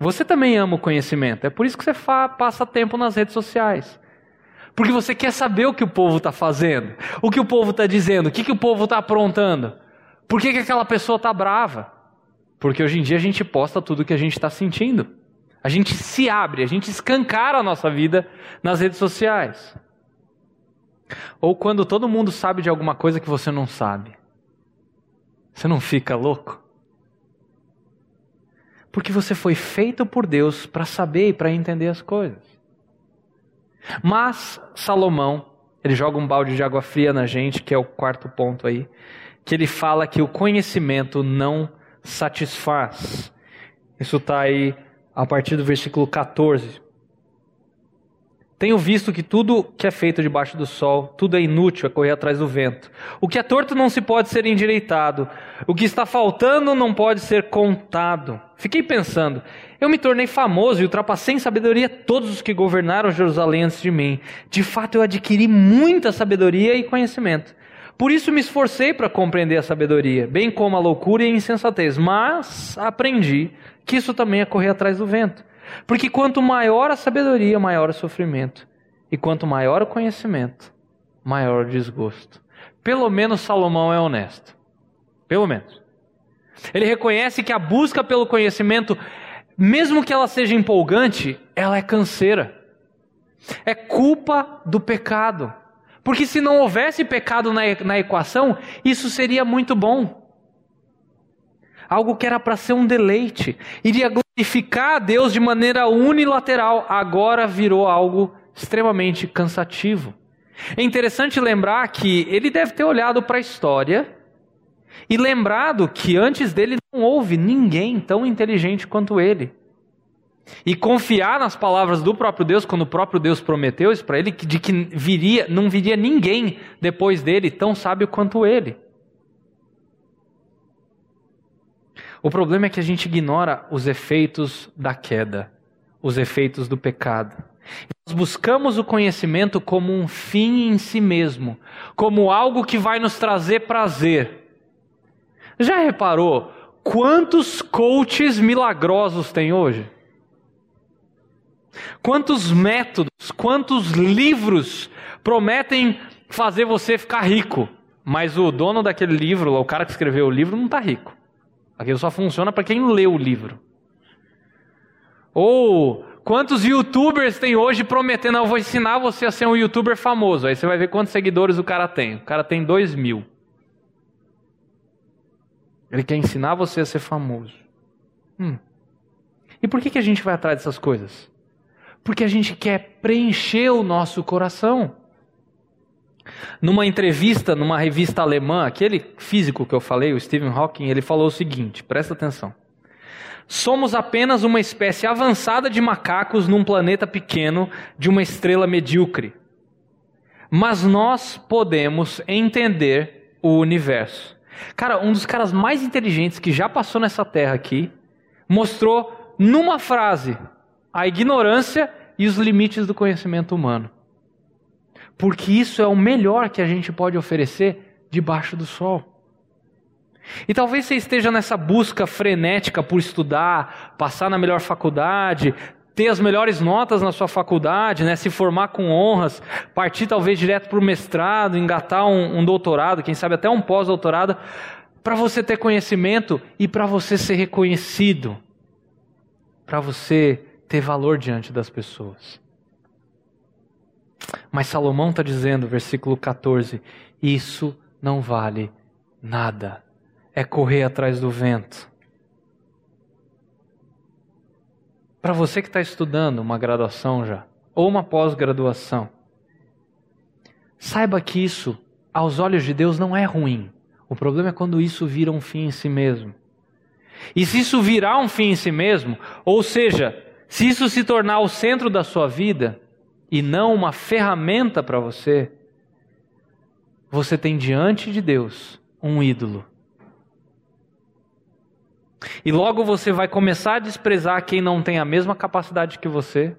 Você também ama o conhecimento. É por isso que você passa tempo nas redes sociais. Porque você quer saber o que o povo está fazendo, o que o povo está dizendo, o que, que o povo está aprontando. Por que, que aquela pessoa está brava? Porque hoje em dia a gente posta tudo o que a gente está sentindo. A gente se abre, a gente escancara a nossa vida nas redes sociais. Ou quando todo mundo sabe de alguma coisa que você não sabe. Você não fica louco? Porque você foi feito por Deus para saber e para entender as coisas. Mas Salomão, ele joga um balde de água fria na gente, que é o quarto ponto aí, que ele fala que o conhecimento não satisfaz. Isso está aí a partir do versículo 14. Tenho visto que tudo que é feito debaixo do sol, tudo é inútil, é correr atrás do vento. O que é torto não se pode ser endireitado. O que está faltando não pode ser contado. Fiquei pensando, eu me tornei famoso e ultrapassei em sabedoria todos os que governaram Jerusalém antes de mim. De fato, eu adquiri muita sabedoria e conhecimento. Por isso me esforcei para compreender a sabedoria, bem como a loucura e a insensatez, mas aprendi que isso também é correr atrás do vento. Porque quanto maior a sabedoria, maior o sofrimento, e quanto maior o conhecimento, maior o desgosto. Pelo menos Salomão é honesto. Pelo menos. Ele reconhece que a busca pelo conhecimento, mesmo que ela seja empolgante, ela é canseira. É culpa do pecado. Porque se não houvesse pecado na, na equação, isso seria muito bom. Algo que era para ser um deleite, iria glorificar a Deus de maneira unilateral, agora virou algo extremamente cansativo. É interessante lembrar que ele deve ter olhado para a história e lembrado que antes dele não houve ninguém tão inteligente quanto ele. E confiar nas palavras do próprio Deus, quando o próprio Deus prometeu isso para ele, de que viria, não viria ninguém depois dele tão sábio quanto ele. O problema é que a gente ignora os efeitos da queda, os efeitos do pecado. Nós buscamos o conhecimento como um fim em si mesmo, como algo que vai nos trazer prazer. Já reparou quantos coaches milagrosos tem hoje? Quantos métodos, quantos livros prometem fazer você ficar rico, mas o dono daquele livro, o cara que escreveu o livro, não está rico. Aquilo só funciona para quem lê o livro. Ou quantos youtubers tem hoje prometendo, eu vou ensinar você a ser um youtuber famoso. Aí você vai ver quantos seguidores o cara tem. O cara tem dois mil. Ele quer ensinar você a ser famoso. Hum. E por que, que a gente vai atrás dessas coisas? Porque a gente quer preencher o nosso coração. Numa entrevista numa revista alemã, aquele físico que eu falei, o Stephen Hawking, ele falou o seguinte: presta atenção. Somos apenas uma espécie avançada de macacos num planeta pequeno de uma estrela medíocre. Mas nós podemos entender o universo. Cara, um dos caras mais inteligentes que já passou nessa terra aqui mostrou numa frase a ignorância e os limites do conhecimento humano. Porque isso é o melhor que a gente pode oferecer debaixo do sol. E talvez você esteja nessa busca frenética por estudar, passar na melhor faculdade, ter as melhores notas na sua faculdade, né, se formar com honras, partir talvez direto para o mestrado, engatar um, um doutorado, quem sabe até um pós-doutorado, para você ter conhecimento e para você ser reconhecido, para você ter valor diante das pessoas. Mas Salomão está dizendo, versículo 14: isso não vale nada, é correr atrás do vento. Para você que está estudando uma graduação já, ou uma pós-graduação, saiba que isso, aos olhos de Deus, não é ruim. O problema é quando isso vira um fim em si mesmo. E se isso virar um fim em si mesmo, ou seja, se isso se tornar o centro da sua vida e não uma ferramenta para você, você tem diante de Deus um ídolo e logo você vai começar a desprezar quem não tem a mesma capacidade que você,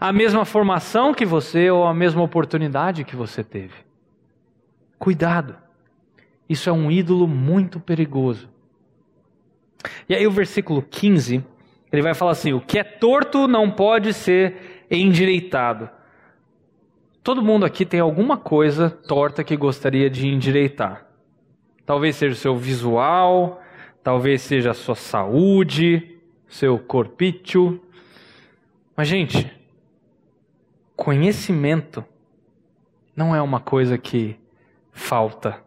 a mesma formação que você ou a mesma oportunidade que você teve. Cuidado. Isso é um ídolo muito perigoso. E aí o versículo 15, ele vai falar assim: o que é torto não pode ser endireitado. Todo mundo aqui tem alguma coisa torta que gostaria de endireitar. Talvez seja o seu visual, talvez seja a sua saúde, seu corpício. Mas, gente, conhecimento não é uma coisa que falta.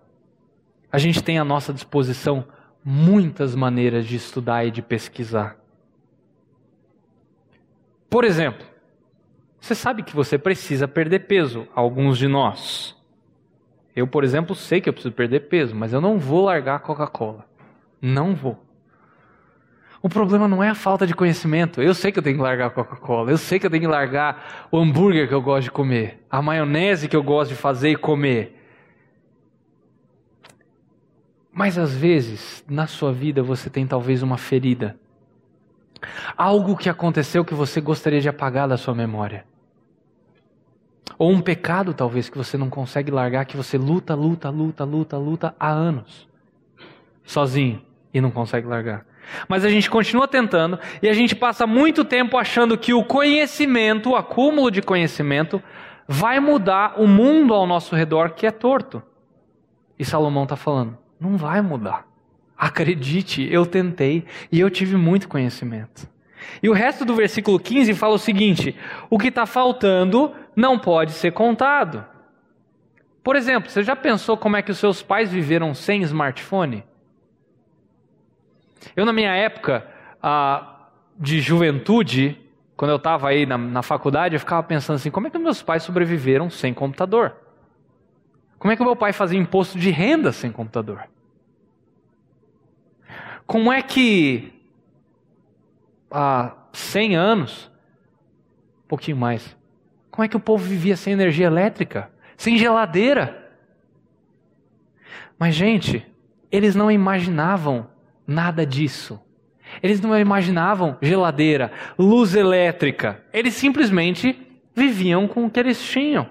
A gente tem à nossa disposição muitas maneiras de estudar e de pesquisar. Por exemplo, você sabe que você precisa perder peso, alguns de nós. Eu, por exemplo, sei que eu preciso perder peso, mas eu não vou largar a Coca-Cola. Não vou. O problema não é a falta de conhecimento. Eu sei que eu tenho que largar a Coca-Cola. Eu sei que eu tenho que largar o hambúrguer que eu gosto de comer. A maionese que eu gosto de fazer e comer. Mas às vezes, na sua vida, você tem talvez uma ferida. Algo que aconteceu que você gostaria de apagar da sua memória. Ou um pecado, talvez, que você não consegue largar, que você luta, luta, luta, luta, luta há anos. Sozinho e não consegue largar. Mas a gente continua tentando e a gente passa muito tempo achando que o conhecimento, o acúmulo de conhecimento, vai mudar o mundo ao nosso redor que é torto. E Salomão está falando: não vai mudar. Acredite, eu tentei e eu tive muito conhecimento. E o resto do versículo 15 fala o seguinte: o que está faltando não pode ser contado. Por exemplo, você já pensou como é que os seus pais viveram sem smartphone? Eu, na minha época ah, de juventude, quando eu estava aí na, na faculdade, eu ficava pensando assim: como é que meus pais sobreviveram sem computador? Como é que meu pai fazia imposto de renda sem computador? Como é que há 100 anos, um pouquinho mais, como é que o povo vivia sem energia elétrica, sem geladeira? Mas, gente, eles não imaginavam nada disso. Eles não imaginavam geladeira, luz elétrica. Eles simplesmente viviam com o que eles tinham.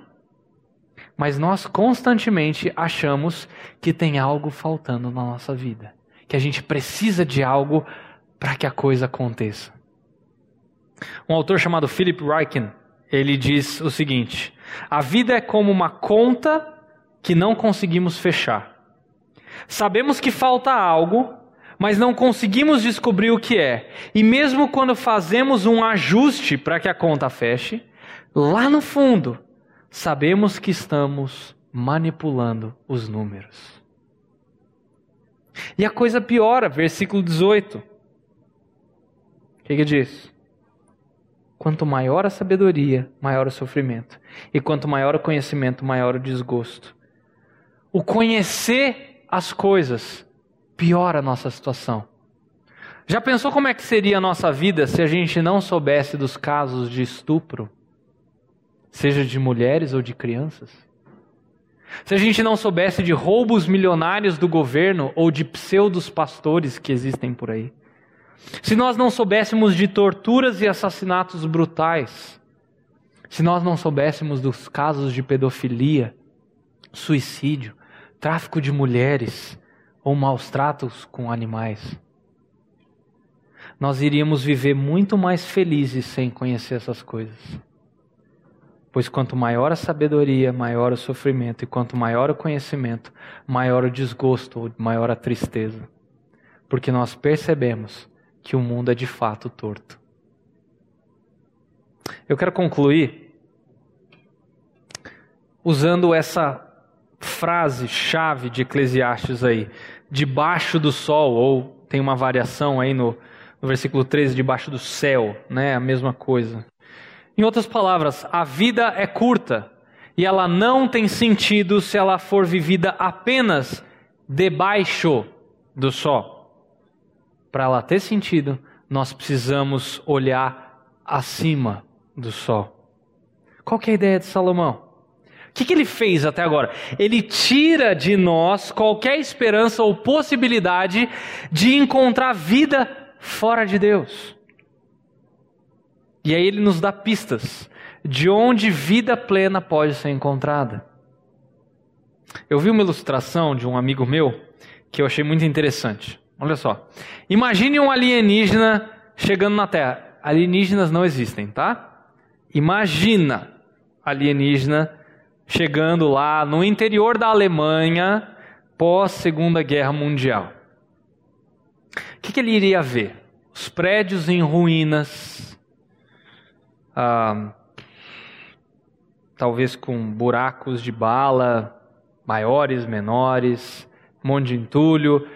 Mas nós constantemente achamos que tem algo faltando na nossa vida, que a gente precisa de algo para que a coisa aconteça. Um autor chamado Philip Ryken, ele diz o seguinte: A vida é como uma conta que não conseguimos fechar. Sabemos que falta algo, mas não conseguimos descobrir o que é. E mesmo quando fazemos um ajuste para que a conta feche, lá no fundo, sabemos que estamos manipulando os números. E a coisa piora, versículo 18. O que, que diz? Quanto maior a sabedoria, maior o sofrimento. E quanto maior o conhecimento, maior o desgosto. O conhecer as coisas piora a nossa situação. Já pensou como é que seria a nossa vida se a gente não soubesse dos casos de estupro, seja de mulheres ou de crianças? Se a gente não soubesse de roubos milionários do governo ou de pseudos pastores que existem por aí? Se nós não soubéssemos de torturas e assassinatos brutais? se nós não soubéssemos dos casos de pedofilia, suicídio, tráfico de mulheres ou maus tratos com animais, nós iríamos viver muito mais felizes sem conhecer essas coisas. Pois quanto maior a sabedoria, maior o sofrimento, e quanto maior o conhecimento, maior o desgosto, maior a tristeza. Porque nós percebemos que o mundo é de fato torto. Eu quero concluir usando essa frase chave de Eclesiastes aí, debaixo do sol, ou tem uma variação aí no, no versículo 13, debaixo do céu, né? A mesma coisa. Em outras palavras, a vida é curta e ela não tem sentido se ela for vivida apenas debaixo do sol. Para ela ter sentido, nós precisamos olhar acima do sol. Qual é a ideia de Salomão? O que, que ele fez até agora? Ele tira de nós qualquer esperança ou possibilidade de encontrar vida fora de Deus. E aí ele nos dá pistas de onde vida plena pode ser encontrada. Eu vi uma ilustração de um amigo meu que eu achei muito interessante. Olha só. Imagine um alienígena chegando na Terra. Alienígenas não existem, tá? Imagina alienígena chegando lá no interior da Alemanha pós Segunda Guerra Mundial. O que, que ele iria ver? Os prédios em ruínas, ah, talvez com buracos de bala, maiores, menores, um monte de entulho.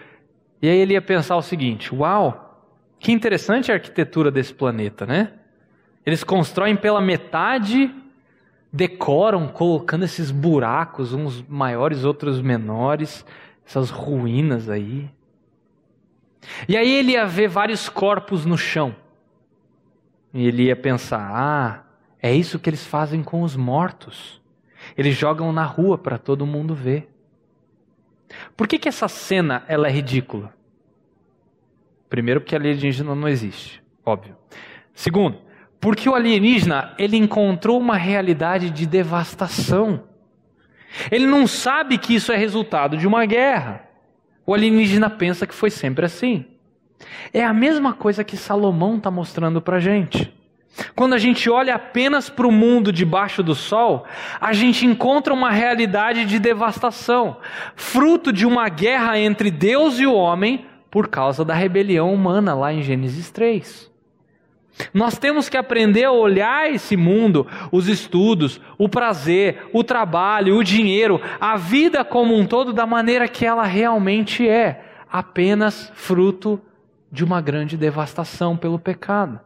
E aí ele ia pensar o seguinte: uau, que interessante a arquitetura desse planeta, né? Eles constroem pela metade, decoram colocando esses buracos, uns maiores, outros menores, essas ruínas aí. E aí ele ia ver vários corpos no chão. E ele ia pensar: ah, é isso que eles fazem com os mortos. Eles jogam na rua para todo mundo ver. Por que, que essa cena ela é ridícula? Primeiro, porque alienígena não existe, óbvio. Segundo, porque o alienígena ele encontrou uma realidade de devastação. Ele não sabe que isso é resultado de uma guerra. O alienígena pensa que foi sempre assim. É a mesma coisa que Salomão está mostrando para a gente. Quando a gente olha apenas para o mundo debaixo do sol, a gente encontra uma realidade de devastação, fruto de uma guerra entre Deus e o homem por causa da rebelião humana lá em Gênesis 3. Nós temos que aprender a olhar esse mundo, os estudos, o prazer, o trabalho, o dinheiro, a vida como um todo da maneira que ela realmente é, apenas fruto de uma grande devastação pelo pecado.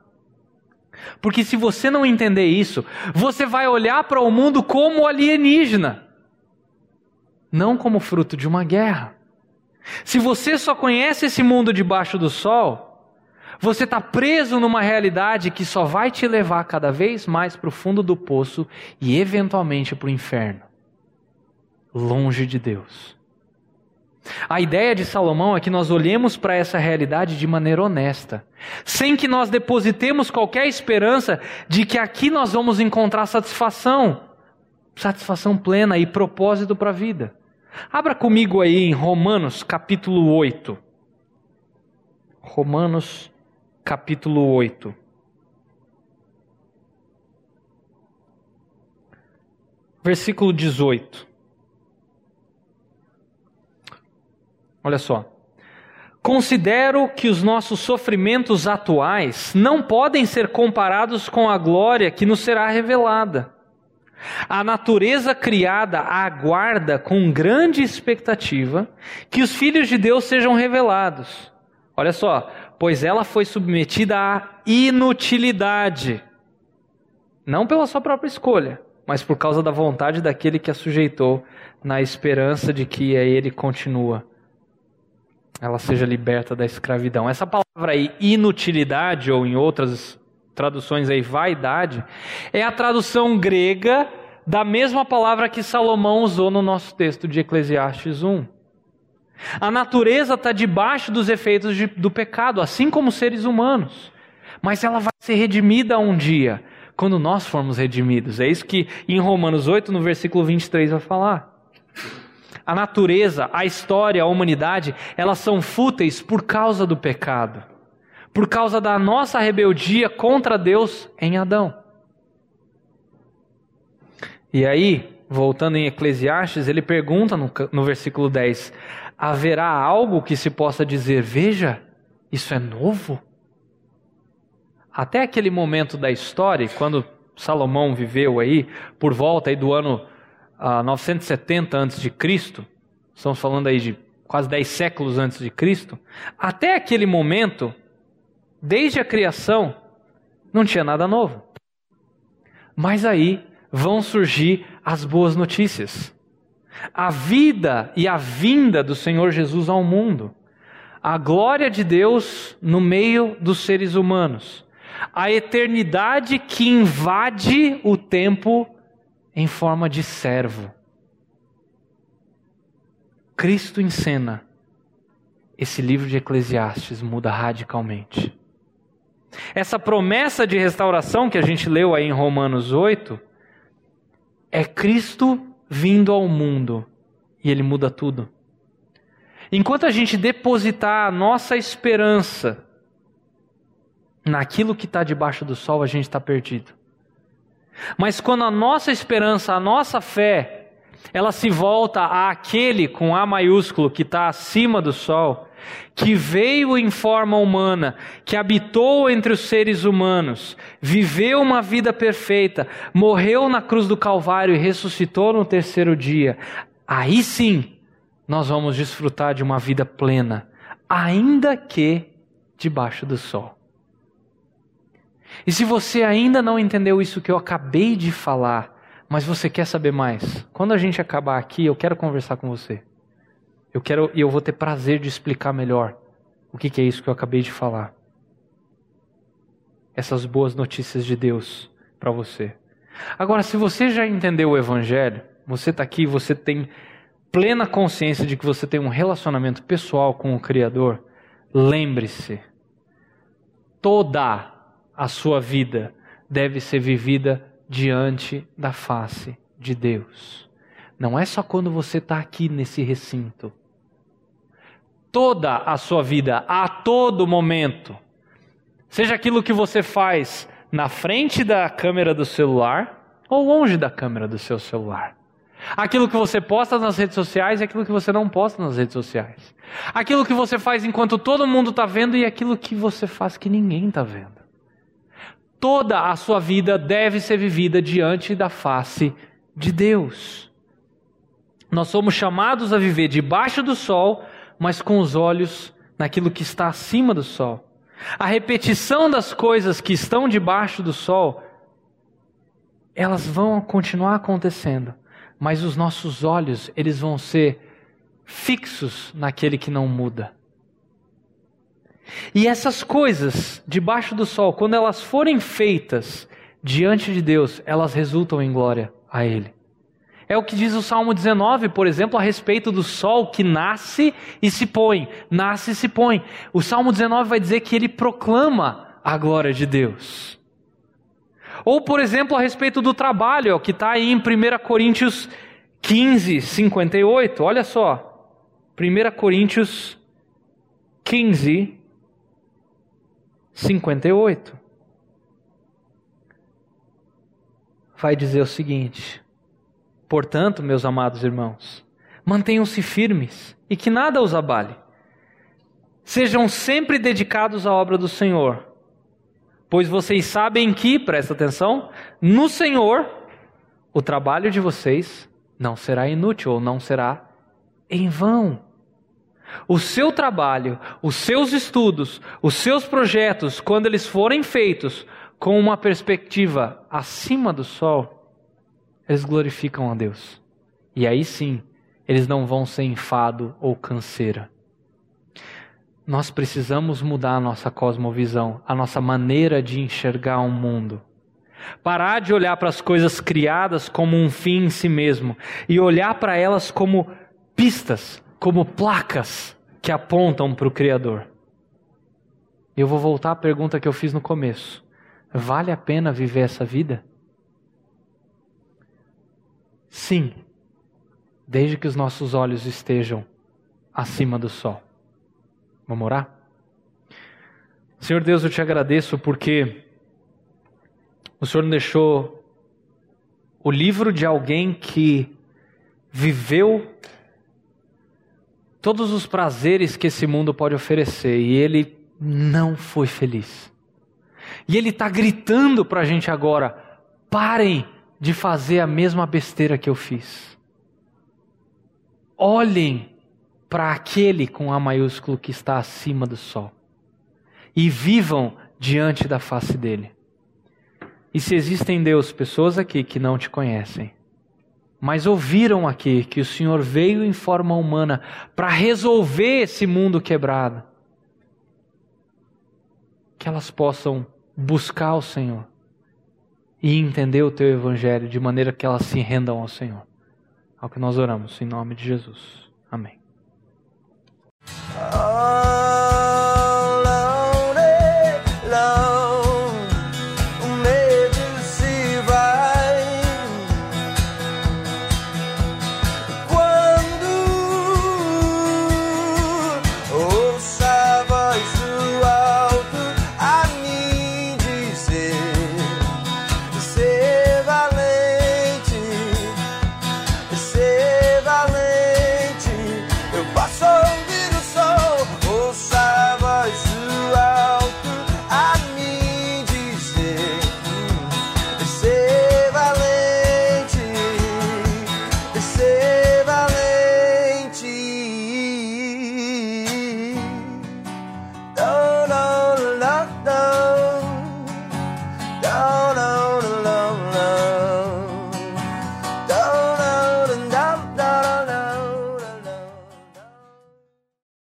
Porque se você não entender isso, você vai olhar para o mundo como alienígena, não como fruto de uma guerra. Se você só conhece esse mundo debaixo do sol, você está preso numa realidade que só vai te levar cada vez mais para o fundo do poço e eventualmente para o inferno longe de Deus. A ideia de Salomão é que nós olhemos para essa realidade de maneira honesta, sem que nós depositemos qualquer esperança de que aqui nós vamos encontrar satisfação, satisfação plena e propósito para a vida. Abra comigo aí em Romanos capítulo 8. Romanos capítulo 8. Versículo 18. Olha só. Considero que os nossos sofrimentos atuais não podem ser comparados com a glória que nos será revelada. A natureza criada aguarda com grande expectativa que os filhos de Deus sejam revelados. Olha só, pois ela foi submetida à inutilidade, não pela sua própria escolha, mas por causa da vontade daquele que a sujeitou, na esperança de que ele continua ela seja liberta da escravidão. Essa palavra aí, inutilidade, ou em outras traduções aí, vaidade, é a tradução grega da mesma palavra que Salomão usou no nosso texto de Eclesiastes 1. A natureza está debaixo dos efeitos de, do pecado, assim como seres humanos. Mas ela vai ser redimida um dia, quando nós formos redimidos. É isso que em Romanos 8, no versículo 23, vai falar. A natureza, a história, a humanidade, elas são fúteis por causa do pecado, por causa da nossa rebeldia contra Deus em Adão. E aí, voltando em Eclesiastes, ele pergunta no, no versículo 10: haverá algo que se possa dizer, veja, isso é novo? Até aquele momento da história, quando Salomão viveu aí, por volta aí do ano uh, 970 a.C., estamos falando aí de quase 10 séculos antes de Cristo, até aquele momento, desde a criação, não tinha nada novo. Mas aí vão surgir as boas notícias. A vida e a vinda do Senhor Jesus ao mundo. A glória de Deus no meio dos seres humanos. A eternidade que invade o tempo em forma de servo. Cristo em cena. Esse livro de Eclesiastes muda radicalmente. Essa promessa de restauração que a gente leu aí em Romanos 8 é Cristo vindo ao mundo e ele muda tudo. Enquanto a gente depositar a nossa esperança naquilo que está debaixo do sol, a gente está perdido. Mas quando a nossa esperança, a nossa fé, ela se volta àquele com A maiúsculo que está acima do sol, que veio em forma humana, que habitou entre os seres humanos, viveu uma vida perfeita, morreu na cruz do Calvário e ressuscitou no terceiro dia, aí sim nós vamos desfrutar de uma vida plena, ainda que debaixo do sol. E se você ainda não entendeu isso que eu acabei de falar, mas você quer saber mais, quando a gente acabar aqui, eu quero conversar com você. Eu quero e eu vou ter prazer de explicar melhor o que, que é isso que eu acabei de falar. Essas boas notícias de Deus para você. Agora, se você já entendeu o Evangelho, você está aqui, você tem plena consciência de que você tem um relacionamento pessoal com o Criador, lembre-se, toda a sua vida deve ser vivida diante da face de Deus. Não é só quando você está aqui nesse recinto toda a sua vida, a todo momento. Seja aquilo que você faz na frente da câmera do celular ou longe da câmera do seu celular. Aquilo que você posta nas redes sociais e aquilo que você não posta nas redes sociais. Aquilo que você faz enquanto todo mundo está vendo e aquilo que você faz que ninguém está vendo. Toda a sua vida deve ser vivida diante da face de Deus. Nós somos chamados a viver debaixo do sol mas com os olhos naquilo que está acima do sol. A repetição das coisas que estão debaixo do sol, elas vão continuar acontecendo, mas os nossos olhos, eles vão ser fixos naquele que não muda. E essas coisas debaixo do sol, quando elas forem feitas diante de Deus, elas resultam em glória a Ele. É o que diz o Salmo 19, por exemplo, a respeito do sol que nasce e se põe, nasce e se põe. O Salmo 19 vai dizer que ele proclama a glória de Deus. Ou, por exemplo, a respeito do trabalho, que está aí em 1 Coríntios 15, 58. Olha só. 1 Coríntios 15, 58. Vai dizer o seguinte. Portanto, meus amados irmãos, mantenham-se firmes e que nada os abale. Sejam sempre dedicados à obra do Senhor, pois vocês sabem que, presta atenção, no Senhor o trabalho de vocês não será inútil ou não será em vão. O seu trabalho, os seus estudos, os seus projetos, quando eles forem feitos com uma perspectiva acima do sol, eles glorificam a Deus. E aí sim, eles não vão ser enfado ou canseira. Nós precisamos mudar a nossa cosmovisão, a nossa maneira de enxergar o mundo. Parar de olhar para as coisas criadas como um fim em si mesmo e olhar para elas como pistas, como placas que apontam para o Criador. Eu vou voltar à pergunta que eu fiz no começo. Vale a pena viver essa vida? Sim, desde que os nossos olhos estejam acima do sol. Vamos orar? Senhor Deus, eu te agradeço porque o Senhor deixou o livro de alguém que viveu todos os prazeres que esse mundo pode oferecer e ele não foi feliz. E ele está gritando para a gente agora: parem de fazer a mesma besteira que eu fiz. Olhem para aquele com A maiúsculo que está acima do sol e vivam diante da face dele. E se existem Deus, pessoas aqui que não te conhecem, mas ouviram aqui que o Senhor veio em forma humana para resolver esse mundo quebrado. Que elas possam buscar o Senhor e entender o teu evangelho de maneira que elas se rendam ao Senhor. Ao que nós oramos em nome de Jesus. Amém. Ah.